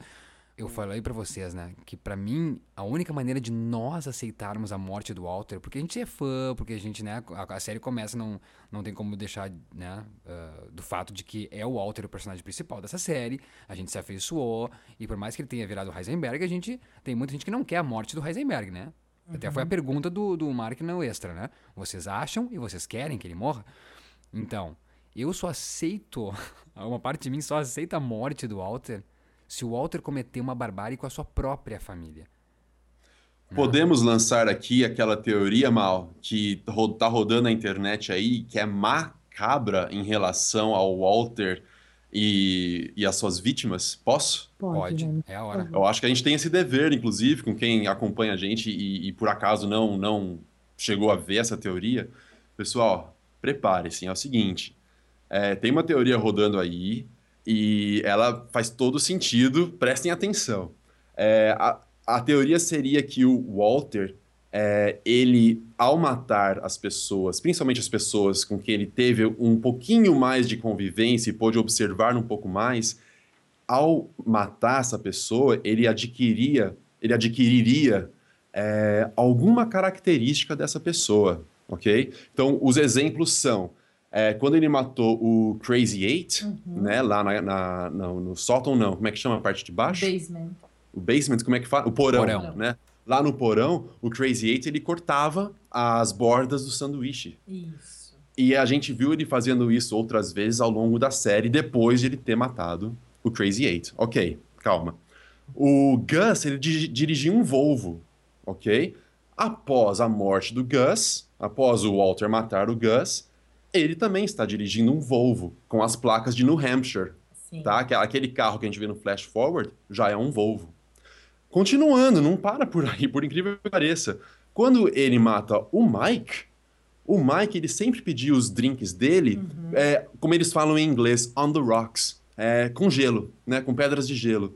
Eu falei pra vocês, né, que pra mim a única maneira de nós aceitarmos a morte do Walter, porque a gente é fã, porque a gente, né, a, a série começa, não, não tem como deixar, né, ah, do fato de que é o Walter o personagem principal dessa série, a gente se afeiçoou, e por mais que ele tenha virado o Heisenberg, a gente, tem muita gente que não quer a morte do Heisenberg, né? Até foi a pergunta do, do Mark no Extra, né? Vocês acham e vocês querem que ele morra? Então, eu só aceito, [laughs] uma parte de mim só aceita a morte do Walter se o Walter cometer uma barbárie com a sua própria família. Podemos lançar aqui aquela teoria, Mal, que ro- tá rodando na internet aí, que é macabra em relação ao Walter e, e as suas vítimas? Posso? Pode, é a hora. Eu acho que a gente tem esse dever, inclusive, com quem acompanha a gente e, e por acaso não, não chegou a ver essa teoria. Pessoal, prepare-se, é o seguinte: é, tem uma teoria rodando aí e ela faz todo sentido, prestem atenção. É, a, a teoria seria que o Walter, é, ele, ao matar as pessoas, principalmente as pessoas com quem ele teve um pouquinho mais de convivência e pôde observar um pouco mais, ao matar essa pessoa, ele adquiria, ele adquiriria é, alguma característica dessa pessoa, ok? Então, os exemplos são é, quando ele matou o Crazy Eight, né, lá na, na- no, no sótão, não, como é que chama a parte de baixo? Basement. o basement, como é que fala? O porão, Porão. né? Lá no porão, o Crazy Eight, ele cortava as bordas do sanduíche. Isso. E a gente viu ele fazendo isso outras vezes ao longo da série, depois de ele ter matado o Crazy Eight. Ok, calma. O Gus, ele di- dirigia um Volvo, ok? Após a morte do Gus, após o Walter matar o Gus, ele também está dirigindo um Volvo, com as placas de New Hampshire, Sim. tá? Aquele carro que a gente vê no Flash Forward já é um Volvo. Continuando, não para por aí, por incrível que pareça. Quando ele mata o Mike, o Mike ele sempre pedia os drinks dele, é, como eles falam em inglês, on the rocks, é, com gelo, né, com pedras de gelo.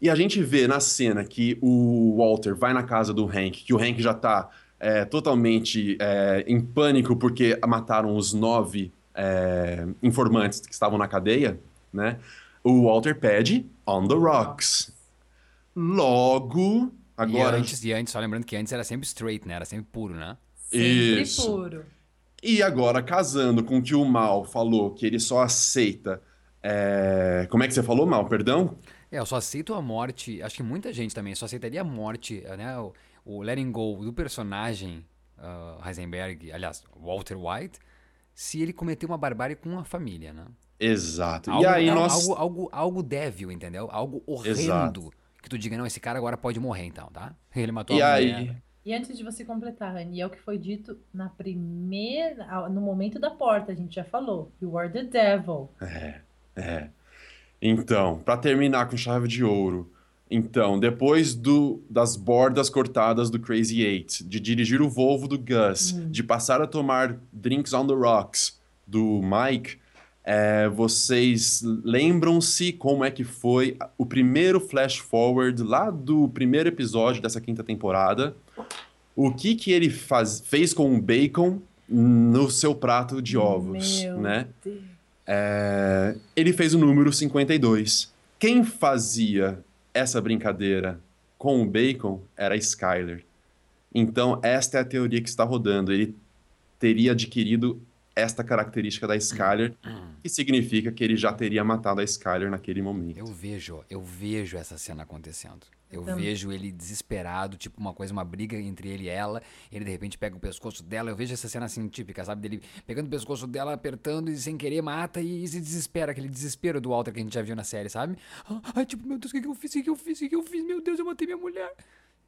E a gente vê na cena que o Walter vai na casa do Hank, que o Hank já tá é, totalmente é, em pânico porque mataram os nove é, informantes que estavam na cadeia, né? O Walter pede on the rocks. Logo, agora E antes, e antes, só lembrando que antes era sempre straight, né? Era sempre puro, né? Sempre Isso. puro. E agora, casando com o que o Mal falou, que ele só aceita. é, Como é que você falou, Mal? Perdão? É, eu só aceito a morte. Acho que muita gente também só aceitaria a morte, né? O, letting go do personagem ah, Heisenberg, aliás, Walter White, se ele cometer uma barbárie com a família, né? Exato. Algo, e aí al- nós. algo, algo, algo débil, entendeu? Algo horrendo. Exato. Que tu diga, não, esse cara agora pode morrer então, tá? [laughs] Ele matou E a aí. mulher. E antes de você completar, Rani, é o que foi dito na primeira, no momento da porta, a gente já falou. You are the devil. É. Então, pra terminar com chave de ouro. Então, depois do, das bordas cortadas do Crazy Eight, de dirigir o Volvo do Gus, de passar a tomar drinks on the rocks do Mike, é, vocês lembram-se como é que foi o primeiro flash forward lá do primeiro episódio dessa quinta temporada? O que que ele faz, fez com o bacon no seu prato de ovos, Meu né? É, ele fez o número 52. Quem fazia essa brincadeira com o bacon era Skyler. Então, esta é a teoria que está rodando. Ele teria adquirido esta característica da Skyler, que significa que ele já teria matado a Skyler naquele momento. Eu vejo, eu vejo essa cena acontecendo. Eu também. vejo ele desesperado, tipo uma coisa, uma briga entre ele e ela. Ele de repente pega o pescoço dela. Eu vejo essa cena assim típica, sabe? Dele pegando o pescoço dela, apertando e sem querer mata e, se desespera. Aquele desespero do Walter que a gente já viu na série, sabe? Ah, Ai, tipo, meu Deus, o que, que eu fiz? O que, que eu fiz? O que, que eu fiz? Meu Deus, eu matei minha mulher.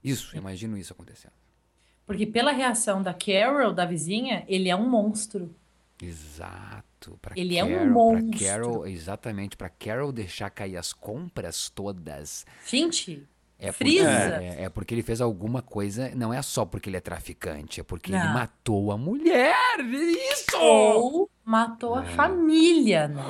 Isso, imagino isso acontecendo. Porque pela reação da Carol, da vizinha, ele é um monstro. Exato. Pra Ele é um Carol, monstro. Pra Carol, exatamente, pra Carol deixar cair as compras todas. Gente, É porque, Frisa. é, é porque ele fez alguma coisa, não é só porque ele é traficante, é porque ele Não. matou a mulher. Isso! ou matou É. a família, né?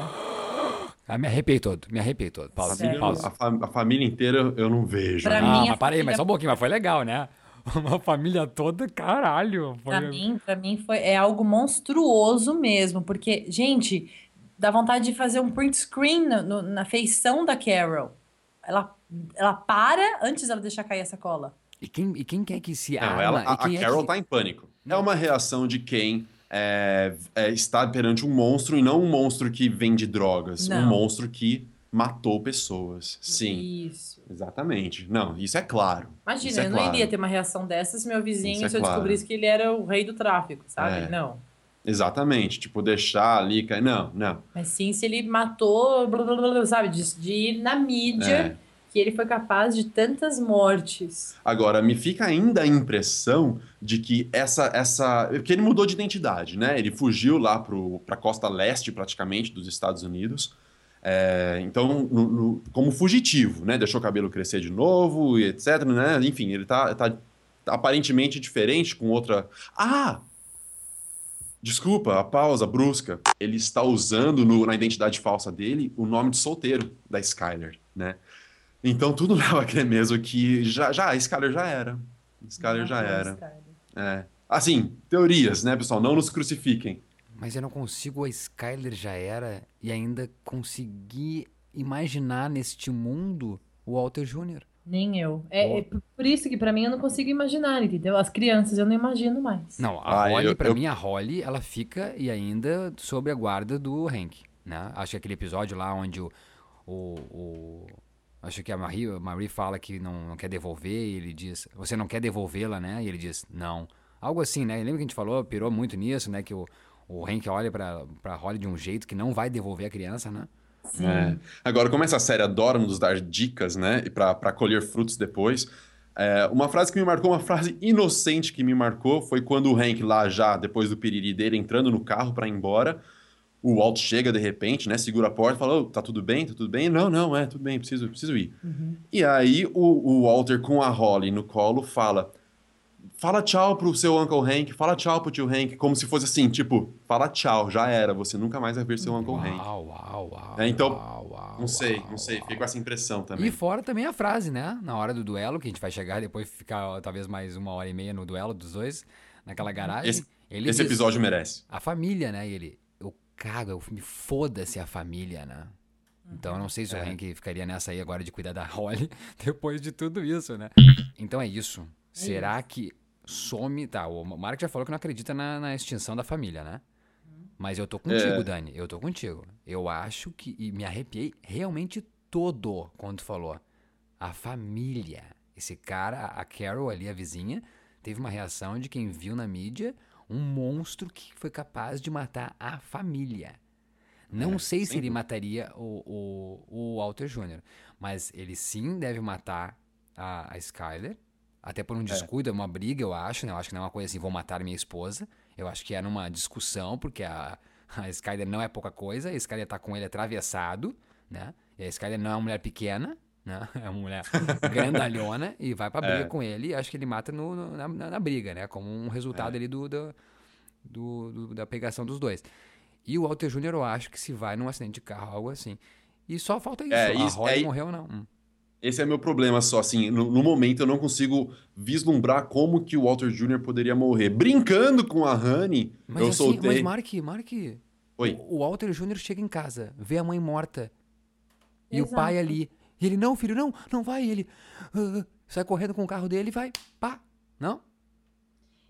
Ah, me arrepiei todo, me arrepiei todo. Pausa, A família, pausa. a, fa- a família inteira eu não vejo. Pra né? Ah, mas para aí, mas família- só um pouquinho, mas foi legal, né? [laughs] Uma família toda, caralho. Foi... Pra mim, pra mim foi, é algo monstruoso mesmo, porque, gente, dá vontade de fazer um print screen no- no- na feição da Carol. Ela, ela para antes dela deixar cair a sacola. E, quem, e quem quer que se Não, arma? ela, a, e quem a é Carol que... tá em pânico. É uma reação de quem é, é, está perante um monstro e não um monstro que vende drogas. Um Não. monstro que matou pessoas. Sim, Isso. exatamente. Não, isso é claro. Imagina, Isso é eu não claro. iria ter uma reação dessa se meu vizinho, é se eu claro. descobrisse que ele era o rei do tráfico, sabe? É. Não. Exatamente. Tipo, deixar ali. cair- Não, não. Mas sim se ele matou, blá, blá, blá, blá, sabe? De, de ir na mídia É. que ele foi capaz de tantas mortes. Agora, me fica ainda a impressão de que essa. essa porque ele mudou de identidade, né? Ele fugiu lá pro, pra costa leste, praticamente, dos Estados Unidos. É, então, no- no- como fugitivo, né? Deixou o cabelo crescer de novo e etc, né? Enfim, ele tá, tá aparentemente diferente com outra... Ah! Desculpa, a pausa brusca. Ele está usando no- na identidade falsa dele o nome de solteiro da Skyler, né? Então tudo [laughs] leva a crer mesmo que já, já a Skyler já era. A Skyler já era. É. Assim, teorias, né, pessoal? Não nos crucifiquem. Mas eu não consigo, a Skyler já era, e ainda conseguir imaginar neste mundo o Walter Jr. Nem eu. É, é por isso que pra mim eu não consigo imaginar, entendeu? As crianças eu não imagino mais. Não, a Ah, Holly, eu- pra eu- mim, a Holly, ela fica e ainda sob a guarda do Hank, né? Acho que aquele episódio lá onde o... o, o- acho que a Marie, a Marie fala que não, não quer devolver e ele diz, você não quer devolvê-la, né? E ele diz, não. Algo assim, né? Lembra que a gente falou, pirou muito nisso, né? Que o, o Hank olha pra, pra Holly de um jeito que não vai devolver a criança, né? Sim. É. Agora, como essa série adora nos dar dicas, né, e pra pra colher frutos depois, é, uma frase que me marcou, uma frase inocente que me marcou, foi quando o Hank lá já, depois do piriri dele, entrando no carro pra ir embora, o Walt chega de repente, né? Segura a porta e fala: "Ô, tá tudo bem? Tá tudo bem? Não, não, é, tudo bem, preciso, preciso ir. E aí o, o Walter com a Holly no colo fala: Fala tchau pro seu Uncle Hank, fala tchau pro tio Hank, como se fosse assim, tipo, fala tchau, já era, você nunca mais vai ver seu Uncle Hank. Uau, uau, uau. É, então, uau, uau, Não sei, uau, não sei, uau. fiquei com essa impressão também. E fora também a frase, né? Na hora do duelo, que a gente vai chegar depois ficar talvez mais uma hora e meia no duelo dos dois, naquela garagem. Esse- ele Esse diz, episódio merece. A família, né? E ele, cago, eu me foda-se a família, né? Então eu não sei se o É. Hank ficaria nessa aí agora de cuidar da [laughs] Holly depois de tudo isso, né? Então é isso. Será que some. Tá, o Mark já falou que não acredita na, na extinção da família, né? Mas eu tô contigo, É. Dani. Eu tô contigo. Eu acho que. E me arrepiei realmente todo quando tu falou. A família. Esse cara, a Carol ali, a vizinha, teve uma reação de quem viu na mídia um monstro que foi capaz de matar a família. Não É, sei se sem ele mataria o, o, o Walter Jr., mas ele sim deve matar a, a Skyler. Até por um descuido, é uma briga, eu acho, né? Eu acho que não é uma coisa assim, vou matar minha esposa. Eu acho que é numa discussão, porque a, [laughs] a Skyler não é pouca coisa, a Skyler tá com ele atravessado, né? E a Skyler não é uma mulher pequena, né? [laughs] É uma mulher grandalhona e vai pra [laughs] briga É. com ele e acho que ele mata no, no- na, na- briga, né? Como um resultado É. ali do, do, do- do- da pegação dos dois. E o Walter Jr. eu acho que se vai num acidente de carro, algo assim. E só falta isso. É, a isso- Holly é- morreu, não. Hum. Esse é meu problema só, assim, no, no momento eu não consigo vislumbrar como que o Walter Jr. poderia morrer. Brincando com a Honey, Mas eu assim, soltei... mas Mark, Mark, Oi. o o Walter Jr. chega em casa, vê a mãe morta e o Exato. pai ali. E ele, não, filho, não, não vai. E ele ah, sai correndo com o carro dele e vai, pá. Não?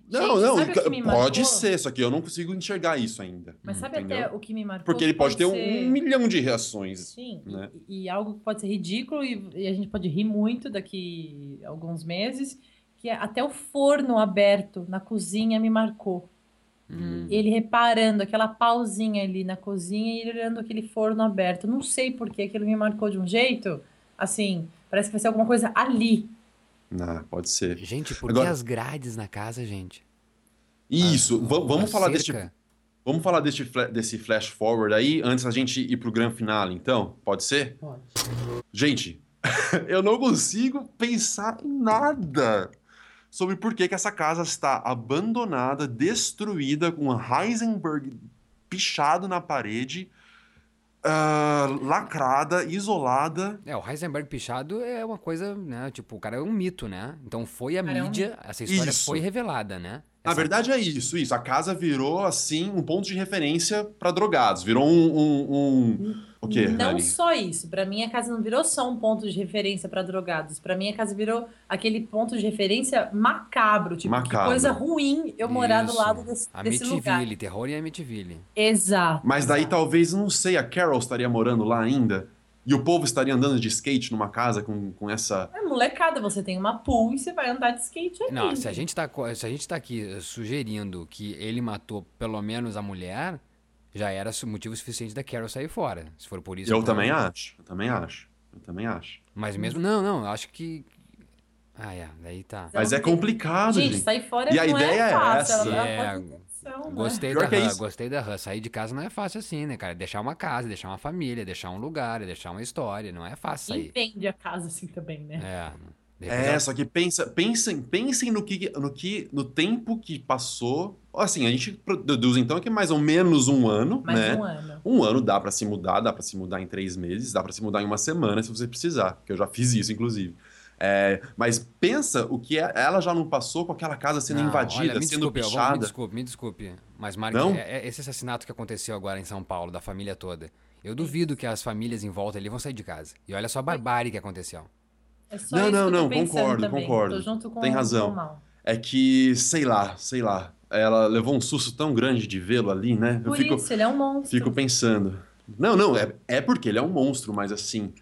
Não, Gente, não, pode marcou? ser, só que eu não consigo enxergar isso ainda. Mas sabe entendeu? até o que me marcou? Porque ele pode, ter um, ser- um milhão de reações. Sim, e- né? e, algo que pode ser ridículo e, e a gente pode rir muito daqui a alguns meses, que é até o forno aberto na cozinha me marcou. Hum. Ele reparando aquela pausinha ali na cozinha e ele olhando aquele forno aberto. Não sei por que aquilo me marcou de um jeito, assim, parece que vai ser alguma coisa ali. Ah, pode ser. Gente, por Agora- que as grades na casa, gente? Isso, va- A vamos falar deste, cerca? vamos falar deste, desse flash forward aí, antes da gente ir pro grande finale, então? Pode ser? Pode. Gente, [laughs] eu não consigo pensar em nada sobre por que, que essa casa está abandonada, destruída, com um Heisenberg pichado na parede, ah, lacrada, isolada. É, o Heisenberg pichado é uma coisa, né? Tipo, o cara é um mito, né? Então foi a Cara, é mídia, essa história Isso. foi revelada, né? Na Essa- verdade é isso, isso. A casa virou, assim, um ponto de referência para drogados. Virou um... um, um- O quê, Não Rani? só isso. Pra mim, a casa não virou só um ponto de referência pra drogados. Pra mim, a casa virou aquele ponto de referência macabro. Tipo, que Macabro. coisa ruim eu morar do Isso. lado desse, desse lugar. Amityville, terror em Amityville. Exato. Mas daí exato. talvez, não sei, a Carol estaria morando lá ainda? E o povo estaria andando de skate numa casa com, com essa... É molecada, você tem uma pool e você vai andar de skate ali. Não, se a gente tá, se a gente tá aqui sugerindo que ele matou pelo menos a mulher, já era motivo suficiente da Carol sair fora. Se for por isso. Eu também acho, eu também acho. Eu também acho. Mas mesmo. Não, não, eu acho que. Ah, é, daí tá. Mas é complicado, Gente, gente. sair fora E a não ideia é é fácil. essa. Ela, É, ter opção, né? Gostei Pior da é Han, gostei da Han. Sair de casa não é fácil assim, né, cara? Deixar uma casa, deixar uma família, deixar um lugar, deixar uma história. Não é fácil sair. vende a casa assim também, né? É. É, só que pensa, pensem, pensem no que, no que, no tempo que passou. Assim, a gente deduz então que é mais ou menos um ano, Mais né? um ano. Um ano dá pra se mudar, dá pra se mudar em três meses, dá pra se mudar em uma semana se você precisar, que eu já fiz isso, inclusive. É, mas pensa o que é- ela já não passou com aquela casa sendo Não, invadida, olha, sendo desculpe, eu vou- pichada. me desculpe, me desculpe. Mas, Mark, Não? é- é esse assassinato que aconteceu agora em São Paulo, da família toda, eu duvido que as famílias em volta ali vão sair de casa. E olha só a barbárie que aconteceu. É só Não, isso não, eu não, concordo, também. concordo. Tô junto com Tem com razão. É que, sei lá, sei lá. Ela levou um susto tão grande de vê-lo ali, né? Eu Por fico, isso, ele é um monstro. fico pensando. Não, não, é, é porque ele é um monstro, mas assim,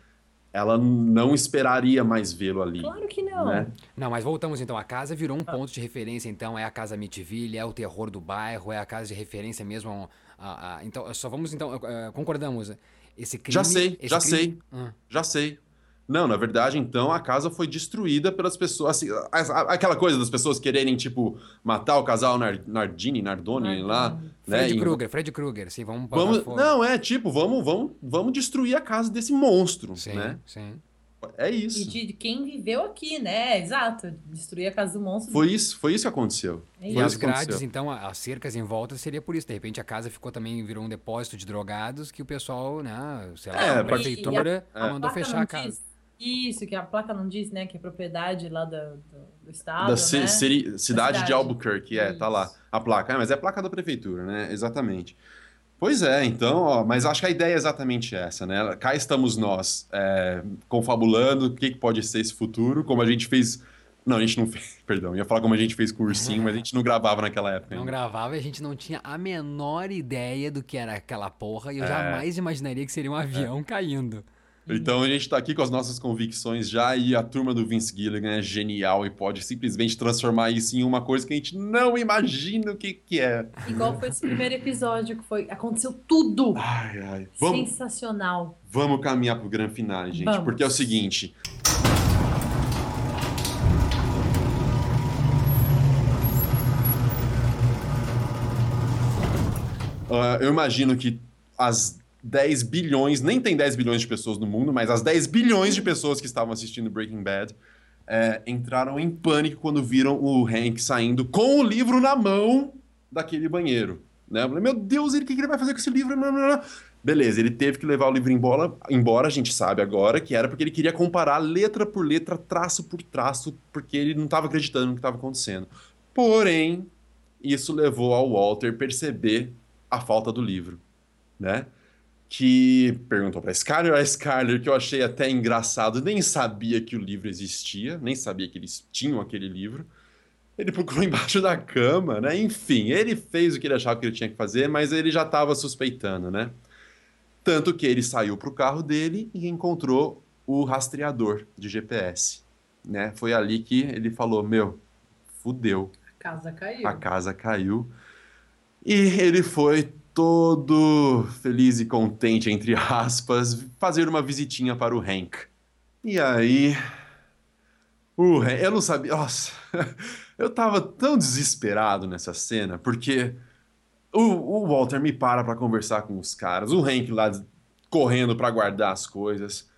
ela não esperaria mais vê-lo ali. Claro que não. Né? Não, mas voltamos então. A casa virou um Ah. ponto de referência, então. É a casa Mitville, é o terror do bairro, é a casa de referência mesmo. ao- a- a- então, só vamos então. eh, concordamos. Esse crime. Já sei, esse já crime- sei. Ah, Já sei. Não, na verdade, então, a casa foi destruída pelas pessoas. Assim, a- a- aquela coisa das pessoas quererem, tipo, matar o casal Nar- Nardini, Nardoni lá. Nardoni. Né? Fred E- Krueger, Fred Krueger, sim, vamos Vamos, não, é tipo, vamos, vamos, vamos destruir a casa desse monstro, Sim, né? sim. É E isso. de quem viveu aqui, né? Exato. Destruir a casa do monstro. Foi isso, foi isso que aconteceu. É E Foi as isso grades, aconteceu. então, as cercas em volta seria por isso. De repente a casa ficou também, virou um depósito de drogados que o pessoal, né, sei lá, É, a prefeitura E a- a mandou fechar a casa. Isso, que a placa não diz, né? Que é propriedade lá da- do, do estado, Da ci- né? ciri- cidade de cidade. Albuquerque, é, tá lá. Isso. A placa, é, mas é a placa da prefeitura, né? Exatamente. Pois é, então, ó, mas acho que a ideia é exatamente essa, né? Cá estamos nós, é, confabulando o que, que pode ser esse futuro, como a gente fez. Não, a gente não fez, [laughs] perdão, ia falar como a gente fez com o ursinho, mas a gente não gravava naquela época. Não ainda. gravava e a gente não tinha a menor ideia do que era aquela porra É. e eu jamais imaginaria que seria um avião caindo. Então a gente tá aqui com as nossas convicções já e a turma do Vince Gilligan é genial e pode simplesmente transformar isso em uma coisa que a gente não imagina o que, que é. Igual foi esse primeiro episódio, que foi. Aconteceu tudo! Ai, ai. Vamos, Sensacional. vamos caminhar pro grande finale, gente. Vamos. Porque é o seguinte. Ah, eu imagino que as 10 bilhões, nem tem 10 bilhões de pessoas no mundo, mas as 10 bilhões de pessoas que estavam assistindo Breaking Bad é, entraram em pânico quando viram o Hank saindo com o livro na mão daquele banheiro. Né? Eu falei, meu Deus, ele, o que ele vai fazer com esse livro? Não, não, não. Beleza, ele teve que levar o livro embora, embora, a gente sabe agora, que era porque ele queria comparar letra por letra, traço por traço, porque ele não estava acreditando no que estava acontecendo. Porém, isso levou ao Walter perceber a falta do livro, né? Que perguntou para Skyler, a Skyler, que eu achei até engraçado, nem sabia que o livro existia, nem sabia que eles tinham aquele livro. Ele procurou [laughs] embaixo da cama, né? Enfim, ele fez o que ele achava que ele tinha que fazer, mas ele já estava suspeitando, né? Tanto que ele saiu para o carro dele e encontrou o rastreador de GPS, né? Foi ali que ele falou: Meu, fudeu, A casa caiu. a casa caiu. E ele foi todo feliz e contente, entre aspas, fazer uma visitinha para o Hank. E aí. O Hank, eu não sabia. Nossa, [laughs] eu tava tão desesperado nessa cena, porque o, o Walter me para para conversar com os caras, o Hank lá correndo para guardar as coisas.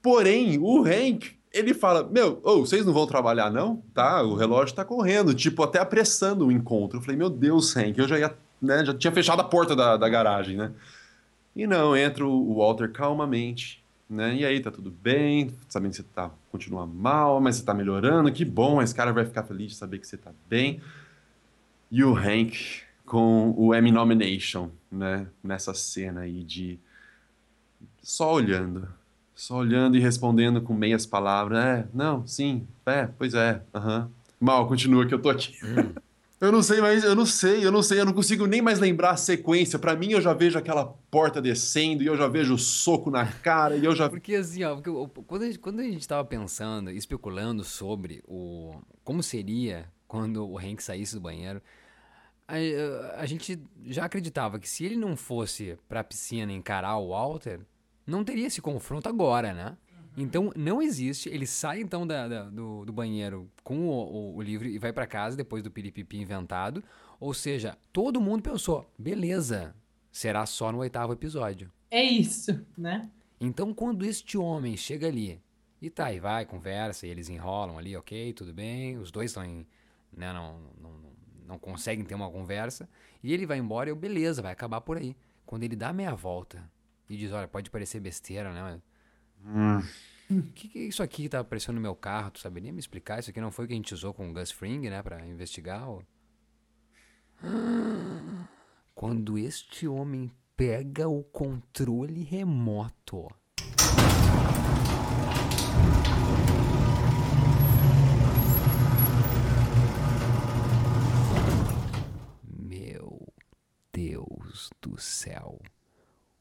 Porém, o Hank, ele fala: Meu, ô, vocês não vão trabalhar, não? Tá, o relógio tá correndo, tipo, até apressando o encontro. Eu falei: Meu Deus, Hank, eu já ia, né, já tinha fechado a porta da, da garagem, né? E não, entra o Walter calmamente, né? E aí, tá tudo bem, sabendo que você tá, continua mal, mas você tá melhorando, que bom, esse cara vai ficar feliz de saber que você tá bem. E o Hank com o Emmy Nomination, né? Nessa cena aí de só olhando, só olhando e respondendo com meias palavras. É, não, sim, é, pois é, aham. Mal, continua que eu tô aqui. Eu não sei, mas eu não sei, eu não sei, eu não consigo nem mais lembrar a sequência. Pra mim, eu já vejo aquela porta descendo e eu já vejo o soco na cara e eu já. Porque assim, ó, porque quando, a gente, quando a gente tava pensando, especulando sobre o como seria quando o Hank saísse do banheiro, a, a gente já acreditava que se ele não fosse pra piscina encarar o Walter, não teria esse confronto agora, né? Então não existe. Ele sai então da- da- do, do banheiro com o, o- o livro e vai pra casa depois do piripipi inventado. Ou seja, todo mundo pensou, beleza, será só no oitavo episódio. É isso, né? Então, quando este homem chega ali e tá, e vai, conversa, e eles enrolam ali, ok, tudo bem, os dois estão em. Né, não, não, não, não conseguem ter uma conversa, e ele vai embora, eu, beleza, vai acabar por aí. Quando ele dá a meia volta e diz: Olha, pode parecer besteira, né? O que, que é isso aqui que tá aparecendo no meu carro? Tu saberia me explicar? Isso aqui não foi o que a gente usou com o Gus Fring, né, pra investigar? ou- Quando este homem pega o controle remoto. Meu Deus do céu.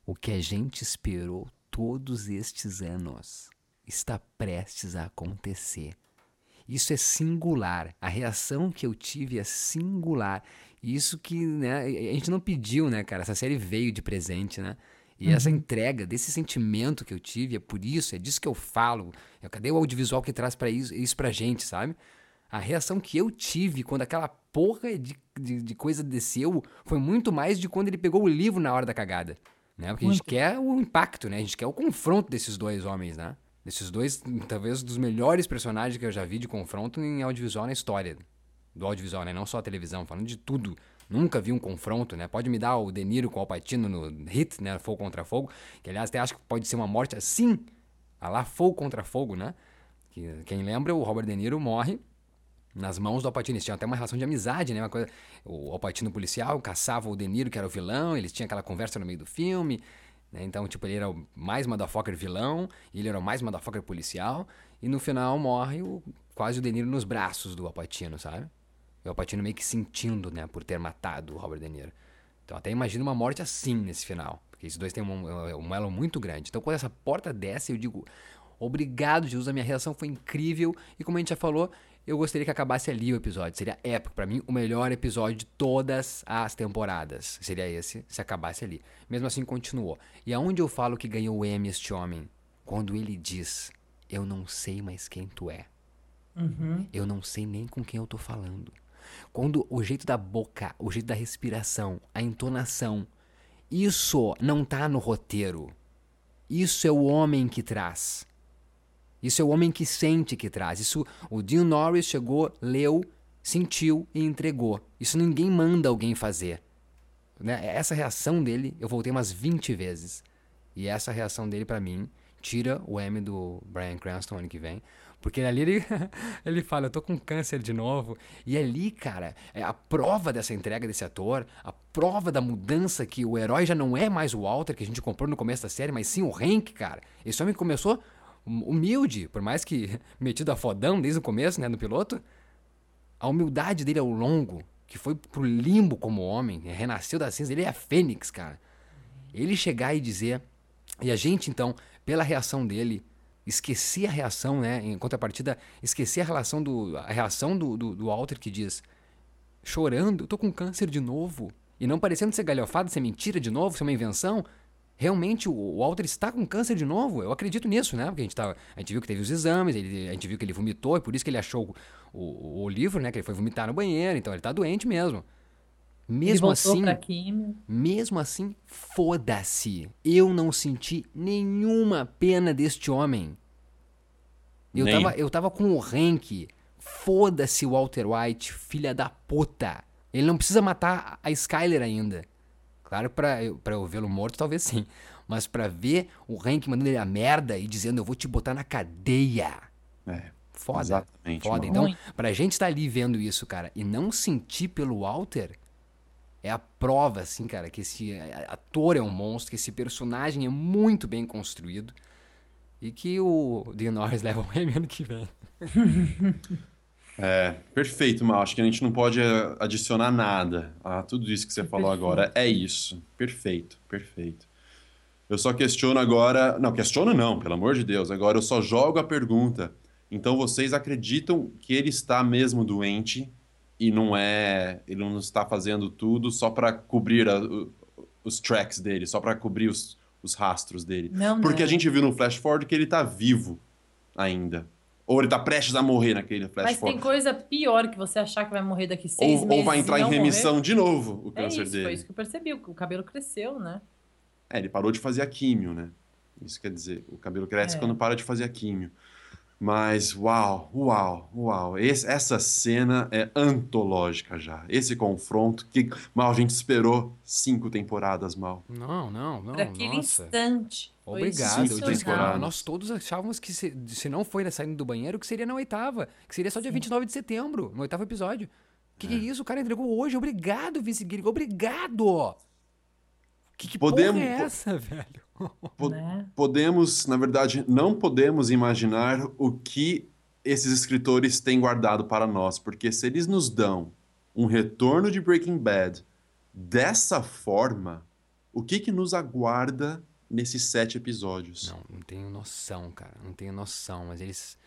O que a gente esperou todos estes anos está prestes a acontecer. Isso é singular. A reação que eu tive é singular. Isso que, né, a gente não pediu, né, cara? Essa série veio de presente, né? E essa entrega desse sentimento que eu tive, é por isso, é disso que eu falo. Eu, cadê o audiovisual que traz para isso, isso pra gente, sabe? A reação que eu tive quando aquela porra de, de, de coisa desceu foi muito mais de quando ele pegou o livro na hora da cagada. Né? Porque a gente quer o impacto, né? A gente quer o confronto desses dois homens, né? Desses dois, talvez, dos melhores personagens que eu já vi de confronto em audiovisual na história. Do audiovisual, né? Não só a televisão, falando de tudo. Nunca vi um confronto, né? Pode me dar o De Niro com o Alpatino no Hit, né? Fogo contra Fogo. Que, aliás, até acho que pode ser uma morte assim. A lá Fogo contra Fogo, né? Que, quem lembra, o Robert De Niro morre nas mãos do Alpatino. Eles tinham até uma relação de amizade, né? Uma coisa, o Alpatino policial caçava o De Niro, que era o vilão. Eles tinham aquela conversa no meio do filme. Né? Então, tipo, ele era o mais motherfucker vilão, e ele era o mais motherfucker policial. E no final morre o, quase o De Niro nos braços do Alpatino, sabe? E o Alpatino meio que sentindo, né? Por ter matado o Robert De Niro. Então, até imagino uma morte assim nesse final. Porque esses dois têm um, um elo muito grande. Então, quando essa porta desce, eu digo... Obrigado, Jesus. A minha reação foi incrível. E como a gente já falou, eu gostaria que acabasse ali o episódio. Seria épico. para mim, o melhor episódio de todas as temporadas. Seria esse, se acabasse ali. Mesmo assim, continuou. E aonde eu falo que ganhou o Emmy este homem? Quando ele diz: Eu não sei mais quem tu é. Eu não sei nem com quem eu tô falando. Quando o jeito da boca, o jeito da respiração, a entonação, isso não tá no roteiro. Isso é o homem que traz. Isso é o homem que sente que traz. Isso o Dean Norris chegou, leu, sentiu e entregou. Isso ninguém manda alguém fazer. Né? Essa reação dele, eu voltei umas 20 vezes. E essa reação dele, pra mim, tira o M do Brian Cranston ano que vem. Porque ali ele, [laughs] ele fala, eu tô com câncer de novo. E ali, cara, é a prova dessa entrega desse ator, a prova da mudança que o herói já não é mais o Walter que a gente comprou no começo da série, mas sim o Hank, cara. Esse homem começou humilde, por mais que [laughs] metido a fodão desde o começo, né, no piloto. A humildade dele ao longo, que foi pro limbo como homem, renasceu da cinza, ele é a fênix, cara. Ele chegar e dizer, e a gente então, pela reação dele, esquecer a reação, né, em contrapartida, esquecer a relação do, a reação do, do, do Walter que diz, chorando, tô com câncer de novo, e não parecendo ser galhofado, ser mentira de novo, ser uma invenção, realmente o Walter está com câncer de novo. Eu acredito nisso, né? Porque a gente, tava, a gente viu que teve os exames, ele, a gente viu que ele vomitou, e por isso que ele achou o, o, o livro, né? Que ele foi vomitar no banheiro, então ele tá doente mesmo. Ele Mesmo assim, mesmo assim, foda-se. Eu não senti nenhuma pena deste homem. Eu, Nem. tava, eu tava com o Hank. Foda-se, Walter White, filha da puta. Ele não precisa matar a Skyler ainda. Claro, pra eu, pra eu vê-lo morto, talvez sim. Mas pra ver o Hank mandando ele a merda e dizendo eu vou te botar na cadeia. É, Foda. Exatamente, Foda. mano. Então, pra gente estar ali vendo isso, cara, e não sentir pelo Walter, é a prova, assim, cara, que esse ator é um monstro, que esse personagem é muito bem construído e que o Dean Norris [laughs] leva o Emmy ano que vem. [laughs] É, perfeito, Mal. Acho que a gente não pode eh, adicionar nada a tudo isso que você falou agora. É isso. Perfeito, perfeito. Eu só questiono agora. Não, questiono não, pelo amor de Deus. Agora eu só jogo a pergunta. Então vocês acreditam que ele está mesmo doente e não é. Ele não está fazendo tudo só para cobrir a- os tracks dele, só para cobrir os, os rastros dele? Não, Porque não. a gente viu no Flash Forward que ele tá vivo ainda. Ou ele tá prestes a morrer naquele Flash Mas tem Forward. coisa pior que você achar que vai morrer daqui seis Ou, meses. ou vai entrar em remissão morrer. de novo o É câncer isso, dele. foi isso que eu percebi. O cabelo cresceu, né? É, ele parou de fazer a químio, né? Isso quer dizer, o cabelo cresce É. quando para de fazer a químio. Mas, uau, uau, uau. Esse- essa cena é antológica já. Esse confronto que, mal, a gente esperou cinco temporadas, mal. Não, não, não. Por aquele nossa. instante. Obrigado. Cara, nós todos achávamos que se, se não foi saindo do banheiro, que seria na oitava. Que seria só dia 29 de setembro, no oitavo episódio. Que que é isso? O cara entregou hoje. Obrigado, Vince Gilligan. Obrigado! Que, que Podemos- porra é essa, velho? [laughs] Po- Né? Podemos, na verdade, não podemos imaginar o que esses escritores têm guardado para nós, porque se eles nos dão um retorno de Breaking Bad dessa forma, o que que nos aguarda nesses sete episódios? Não, não tenho noção, cara. Não tenho noção. Mas eles.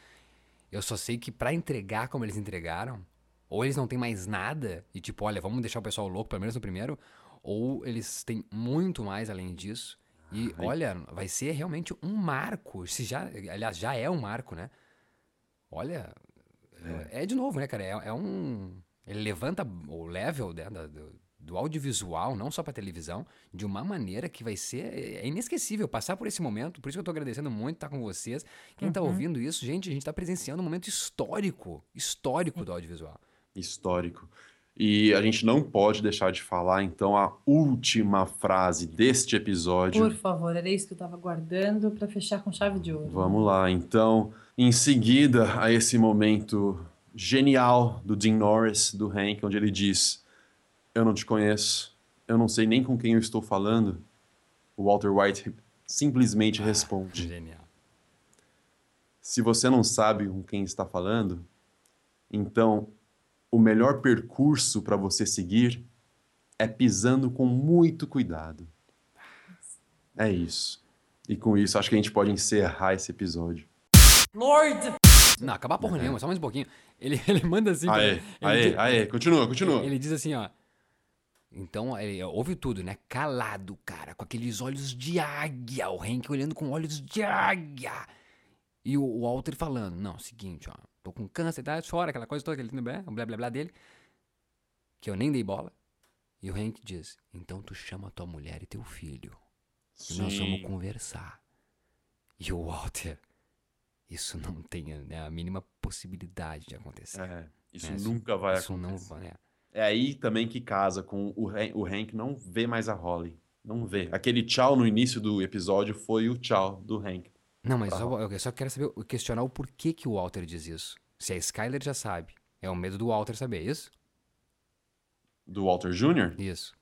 Eu só sei que pra entregar como eles entregaram, ou eles não têm mais nada e tipo, olha, vamos deixar o pessoal louco, pelo menos no primeiro, ou eles têm muito mais além disso. E olha, vai ser realmente um marco. Se já, aliás, já é um marco, né? Olha, é, de novo, né, cara? É, é um. Ele levanta o level né, da- do, do audiovisual, não só pra televisão, de uma maneira que vai ser é inesquecível passar por esse momento. Por isso que eu tô agradecendo muito estar com vocês. Quem tá ouvindo isso, gente, a gente tá presenciando um momento histórico, histórico do audiovisual. Histórico. E a gente não pode deixar de falar, então, a última frase deste episódio. Por favor, era isso que eu tava guardando pra fechar com chave de ouro. Vamos lá, então, em seguida a esse momento genial do Dean Norris, do Hank, onde ele diz: Eu não te conheço, eu não sei nem com quem eu estou falando. O Walter White simplesmente responde: Genial. Se você não sabe com quem está falando, então o melhor percurso para você seguir é pisando com muito cuidado. É isso. E com isso, acho que a gente pode encerrar esse episódio. Lord! Não, acabar porra nenhuma, só mais um pouquinho. Ele, [laughs] ele manda assim. Aê, ele aê, diz- aê, continua, continua. Ele, ele diz assim, ó. Então, ele ouve tudo, né? Calado, cara, com aqueles olhos de águia. O Hank olhando com olhos de águia. E o, Walter falando: Não, seguinte, ó. Tô com câncer, tá? Chora, aquela coisa toda, aquele blá, blá blá blá dele. Que eu nem dei bola. E o Hank diz: Então tu chama tua mulher e teu filho. E nós vamos conversar. E o Walter. Isso não tem né, a mínima possibilidade de acontecer. É, isso É, nunca vai Isso não acontecer. vai. é. É aí também que casa com o o Hank não vê mais a Holly. Não vê. Aquele tchau no início do episódio foi o tchau do Hank. Não, mas só, eu só quero saber, questionar o porquê que o Walter diz isso. Se a Skyler já sabe. É o medo do Walter saber, é isso? Do Walter Jr.? Isso.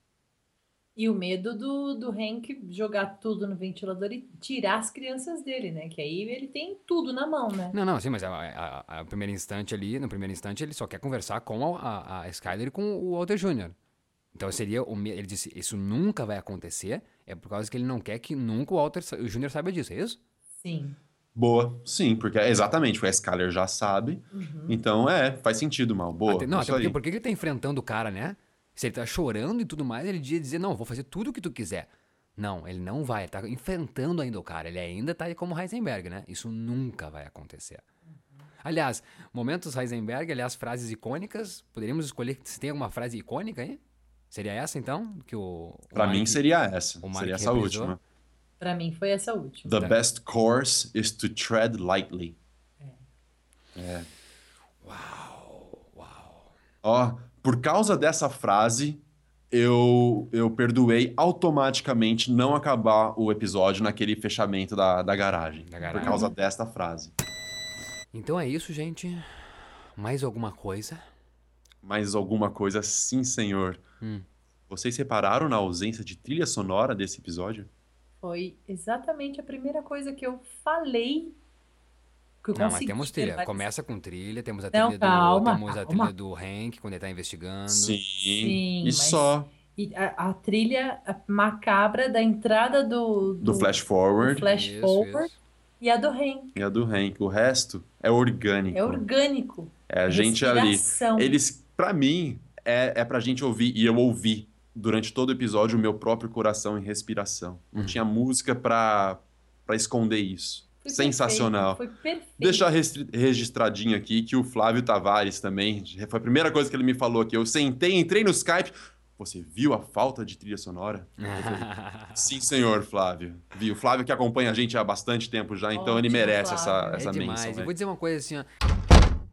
E o medo do, do Hank jogar tudo no ventilador e tirar as crianças dele, né? Que aí ele tem tudo na mão, né? Não, não, sim, mas a, a, a primeiro instante ali, no primeiro instante, ele só quer conversar com a, a, a Skyler e com o Walter Jr. Então seria o ele disse, isso nunca vai acontecer, é por causa que ele não quer que nunca o Walter o Jr. saiba disso, é isso? Sim. Boa, sim, porque exatamente, porque a Skyler já sabe. Então, é, faz sentido, mal. Boa. Até- não, isso até porque, porque ele tá enfrentando o cara, né? Se ele tá chorando e tudo mais, ele ia dizer, não, vou fazer tudo o que tu quiser. Não, ele não vai, ele tá enfrentando ainda o cara, ele ainda tá aí como Heisenberg, né? Isso nunca vai acontecer. Aliás, momentos Heisenberg, aliás, frases icônicas, poderíamos escolher se tem alguma frase icônica aí? Seria essa então? Que o, o Pra mim Mark- seria essa. o Seria essa reprisou. última. Pra mim foi essa última. The Tá. best course is to tread lightly. É. Ó, por causa dessa frase, eu, eu perdoei automaticamente não acabar o episódio naquele fechamento da, da garagem. Da garagem. Por causa desta frase. Então é isso, gente. Mais alguma coisa? Mais alguma coisa, sim, senhor. Hum. Vocês repararam na ausência de trilha sonora desse episódio? Foi exatamente a primeira coisa que eu falei. Que eu Não, mas temos trilha. verbalizar. Começa com trilha, temos a Não, trilha calma, do. Temos a calma. trilha do Hank quando ele tá investigando. Sim. Sim, e mas- só E a, a trilha macabra da entrada do, do flash forward do flash Isso, forward isso. e a do Hank. e a do Hank. O resto é orgânico. É orgânico. É a gente ali. Eles, pra mim, é, é pra gente ouvir, e eu ouvi durante todo o episódio o meu próprio coração em respiração. Não Uhum. tinha música pra, pra esconder isso. Foi Sensacional. perfeito, Foi perfeito. Deixar registradinho aqui que o Flávio Tavares também, foi a primeira coisa que ele me falou aqui. Eu sentei, entrei no Skype. Você viu a falta de trilha sonora? Eu [laughs] falei, Sim, senhor Flávio. Viu? Flávio que acompanha a gente há bastante tempo já, então ele Ótimo, merece essa, Flávio. essa é demais. menção. Né? vou dizer uma coisa assim, ó.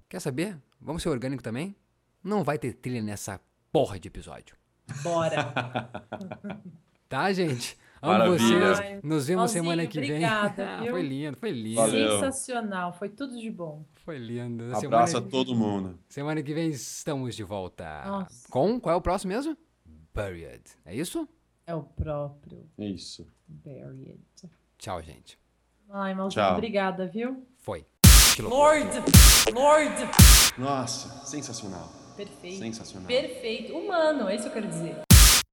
Quer saber? Vamos ser orgânico também? Não vai ter trilha nessa porra de episódio. Bora. [laughs] Tá, gente? Amo Maravilha. vocês. Nos vemos semana que vem. obrigada, [laughs] viu? foi lindo, foi lindo. Valeu. Sensacional. Foi tudo de bom. Foi lindo. Abraço a semana, todo mundo. semana que vem estamos de volta. Nossa. Com qual é o próximo mesmo? Buried. É isso? É o próprio Isso. Buried. Tchau, gente. Ai, Malzinho, obrigada, viu? Foi. Lord! Lord! Nossa, sensacional. Perfeito. Sensacional. Perfeito. Humano, é isso que eu quero dizer.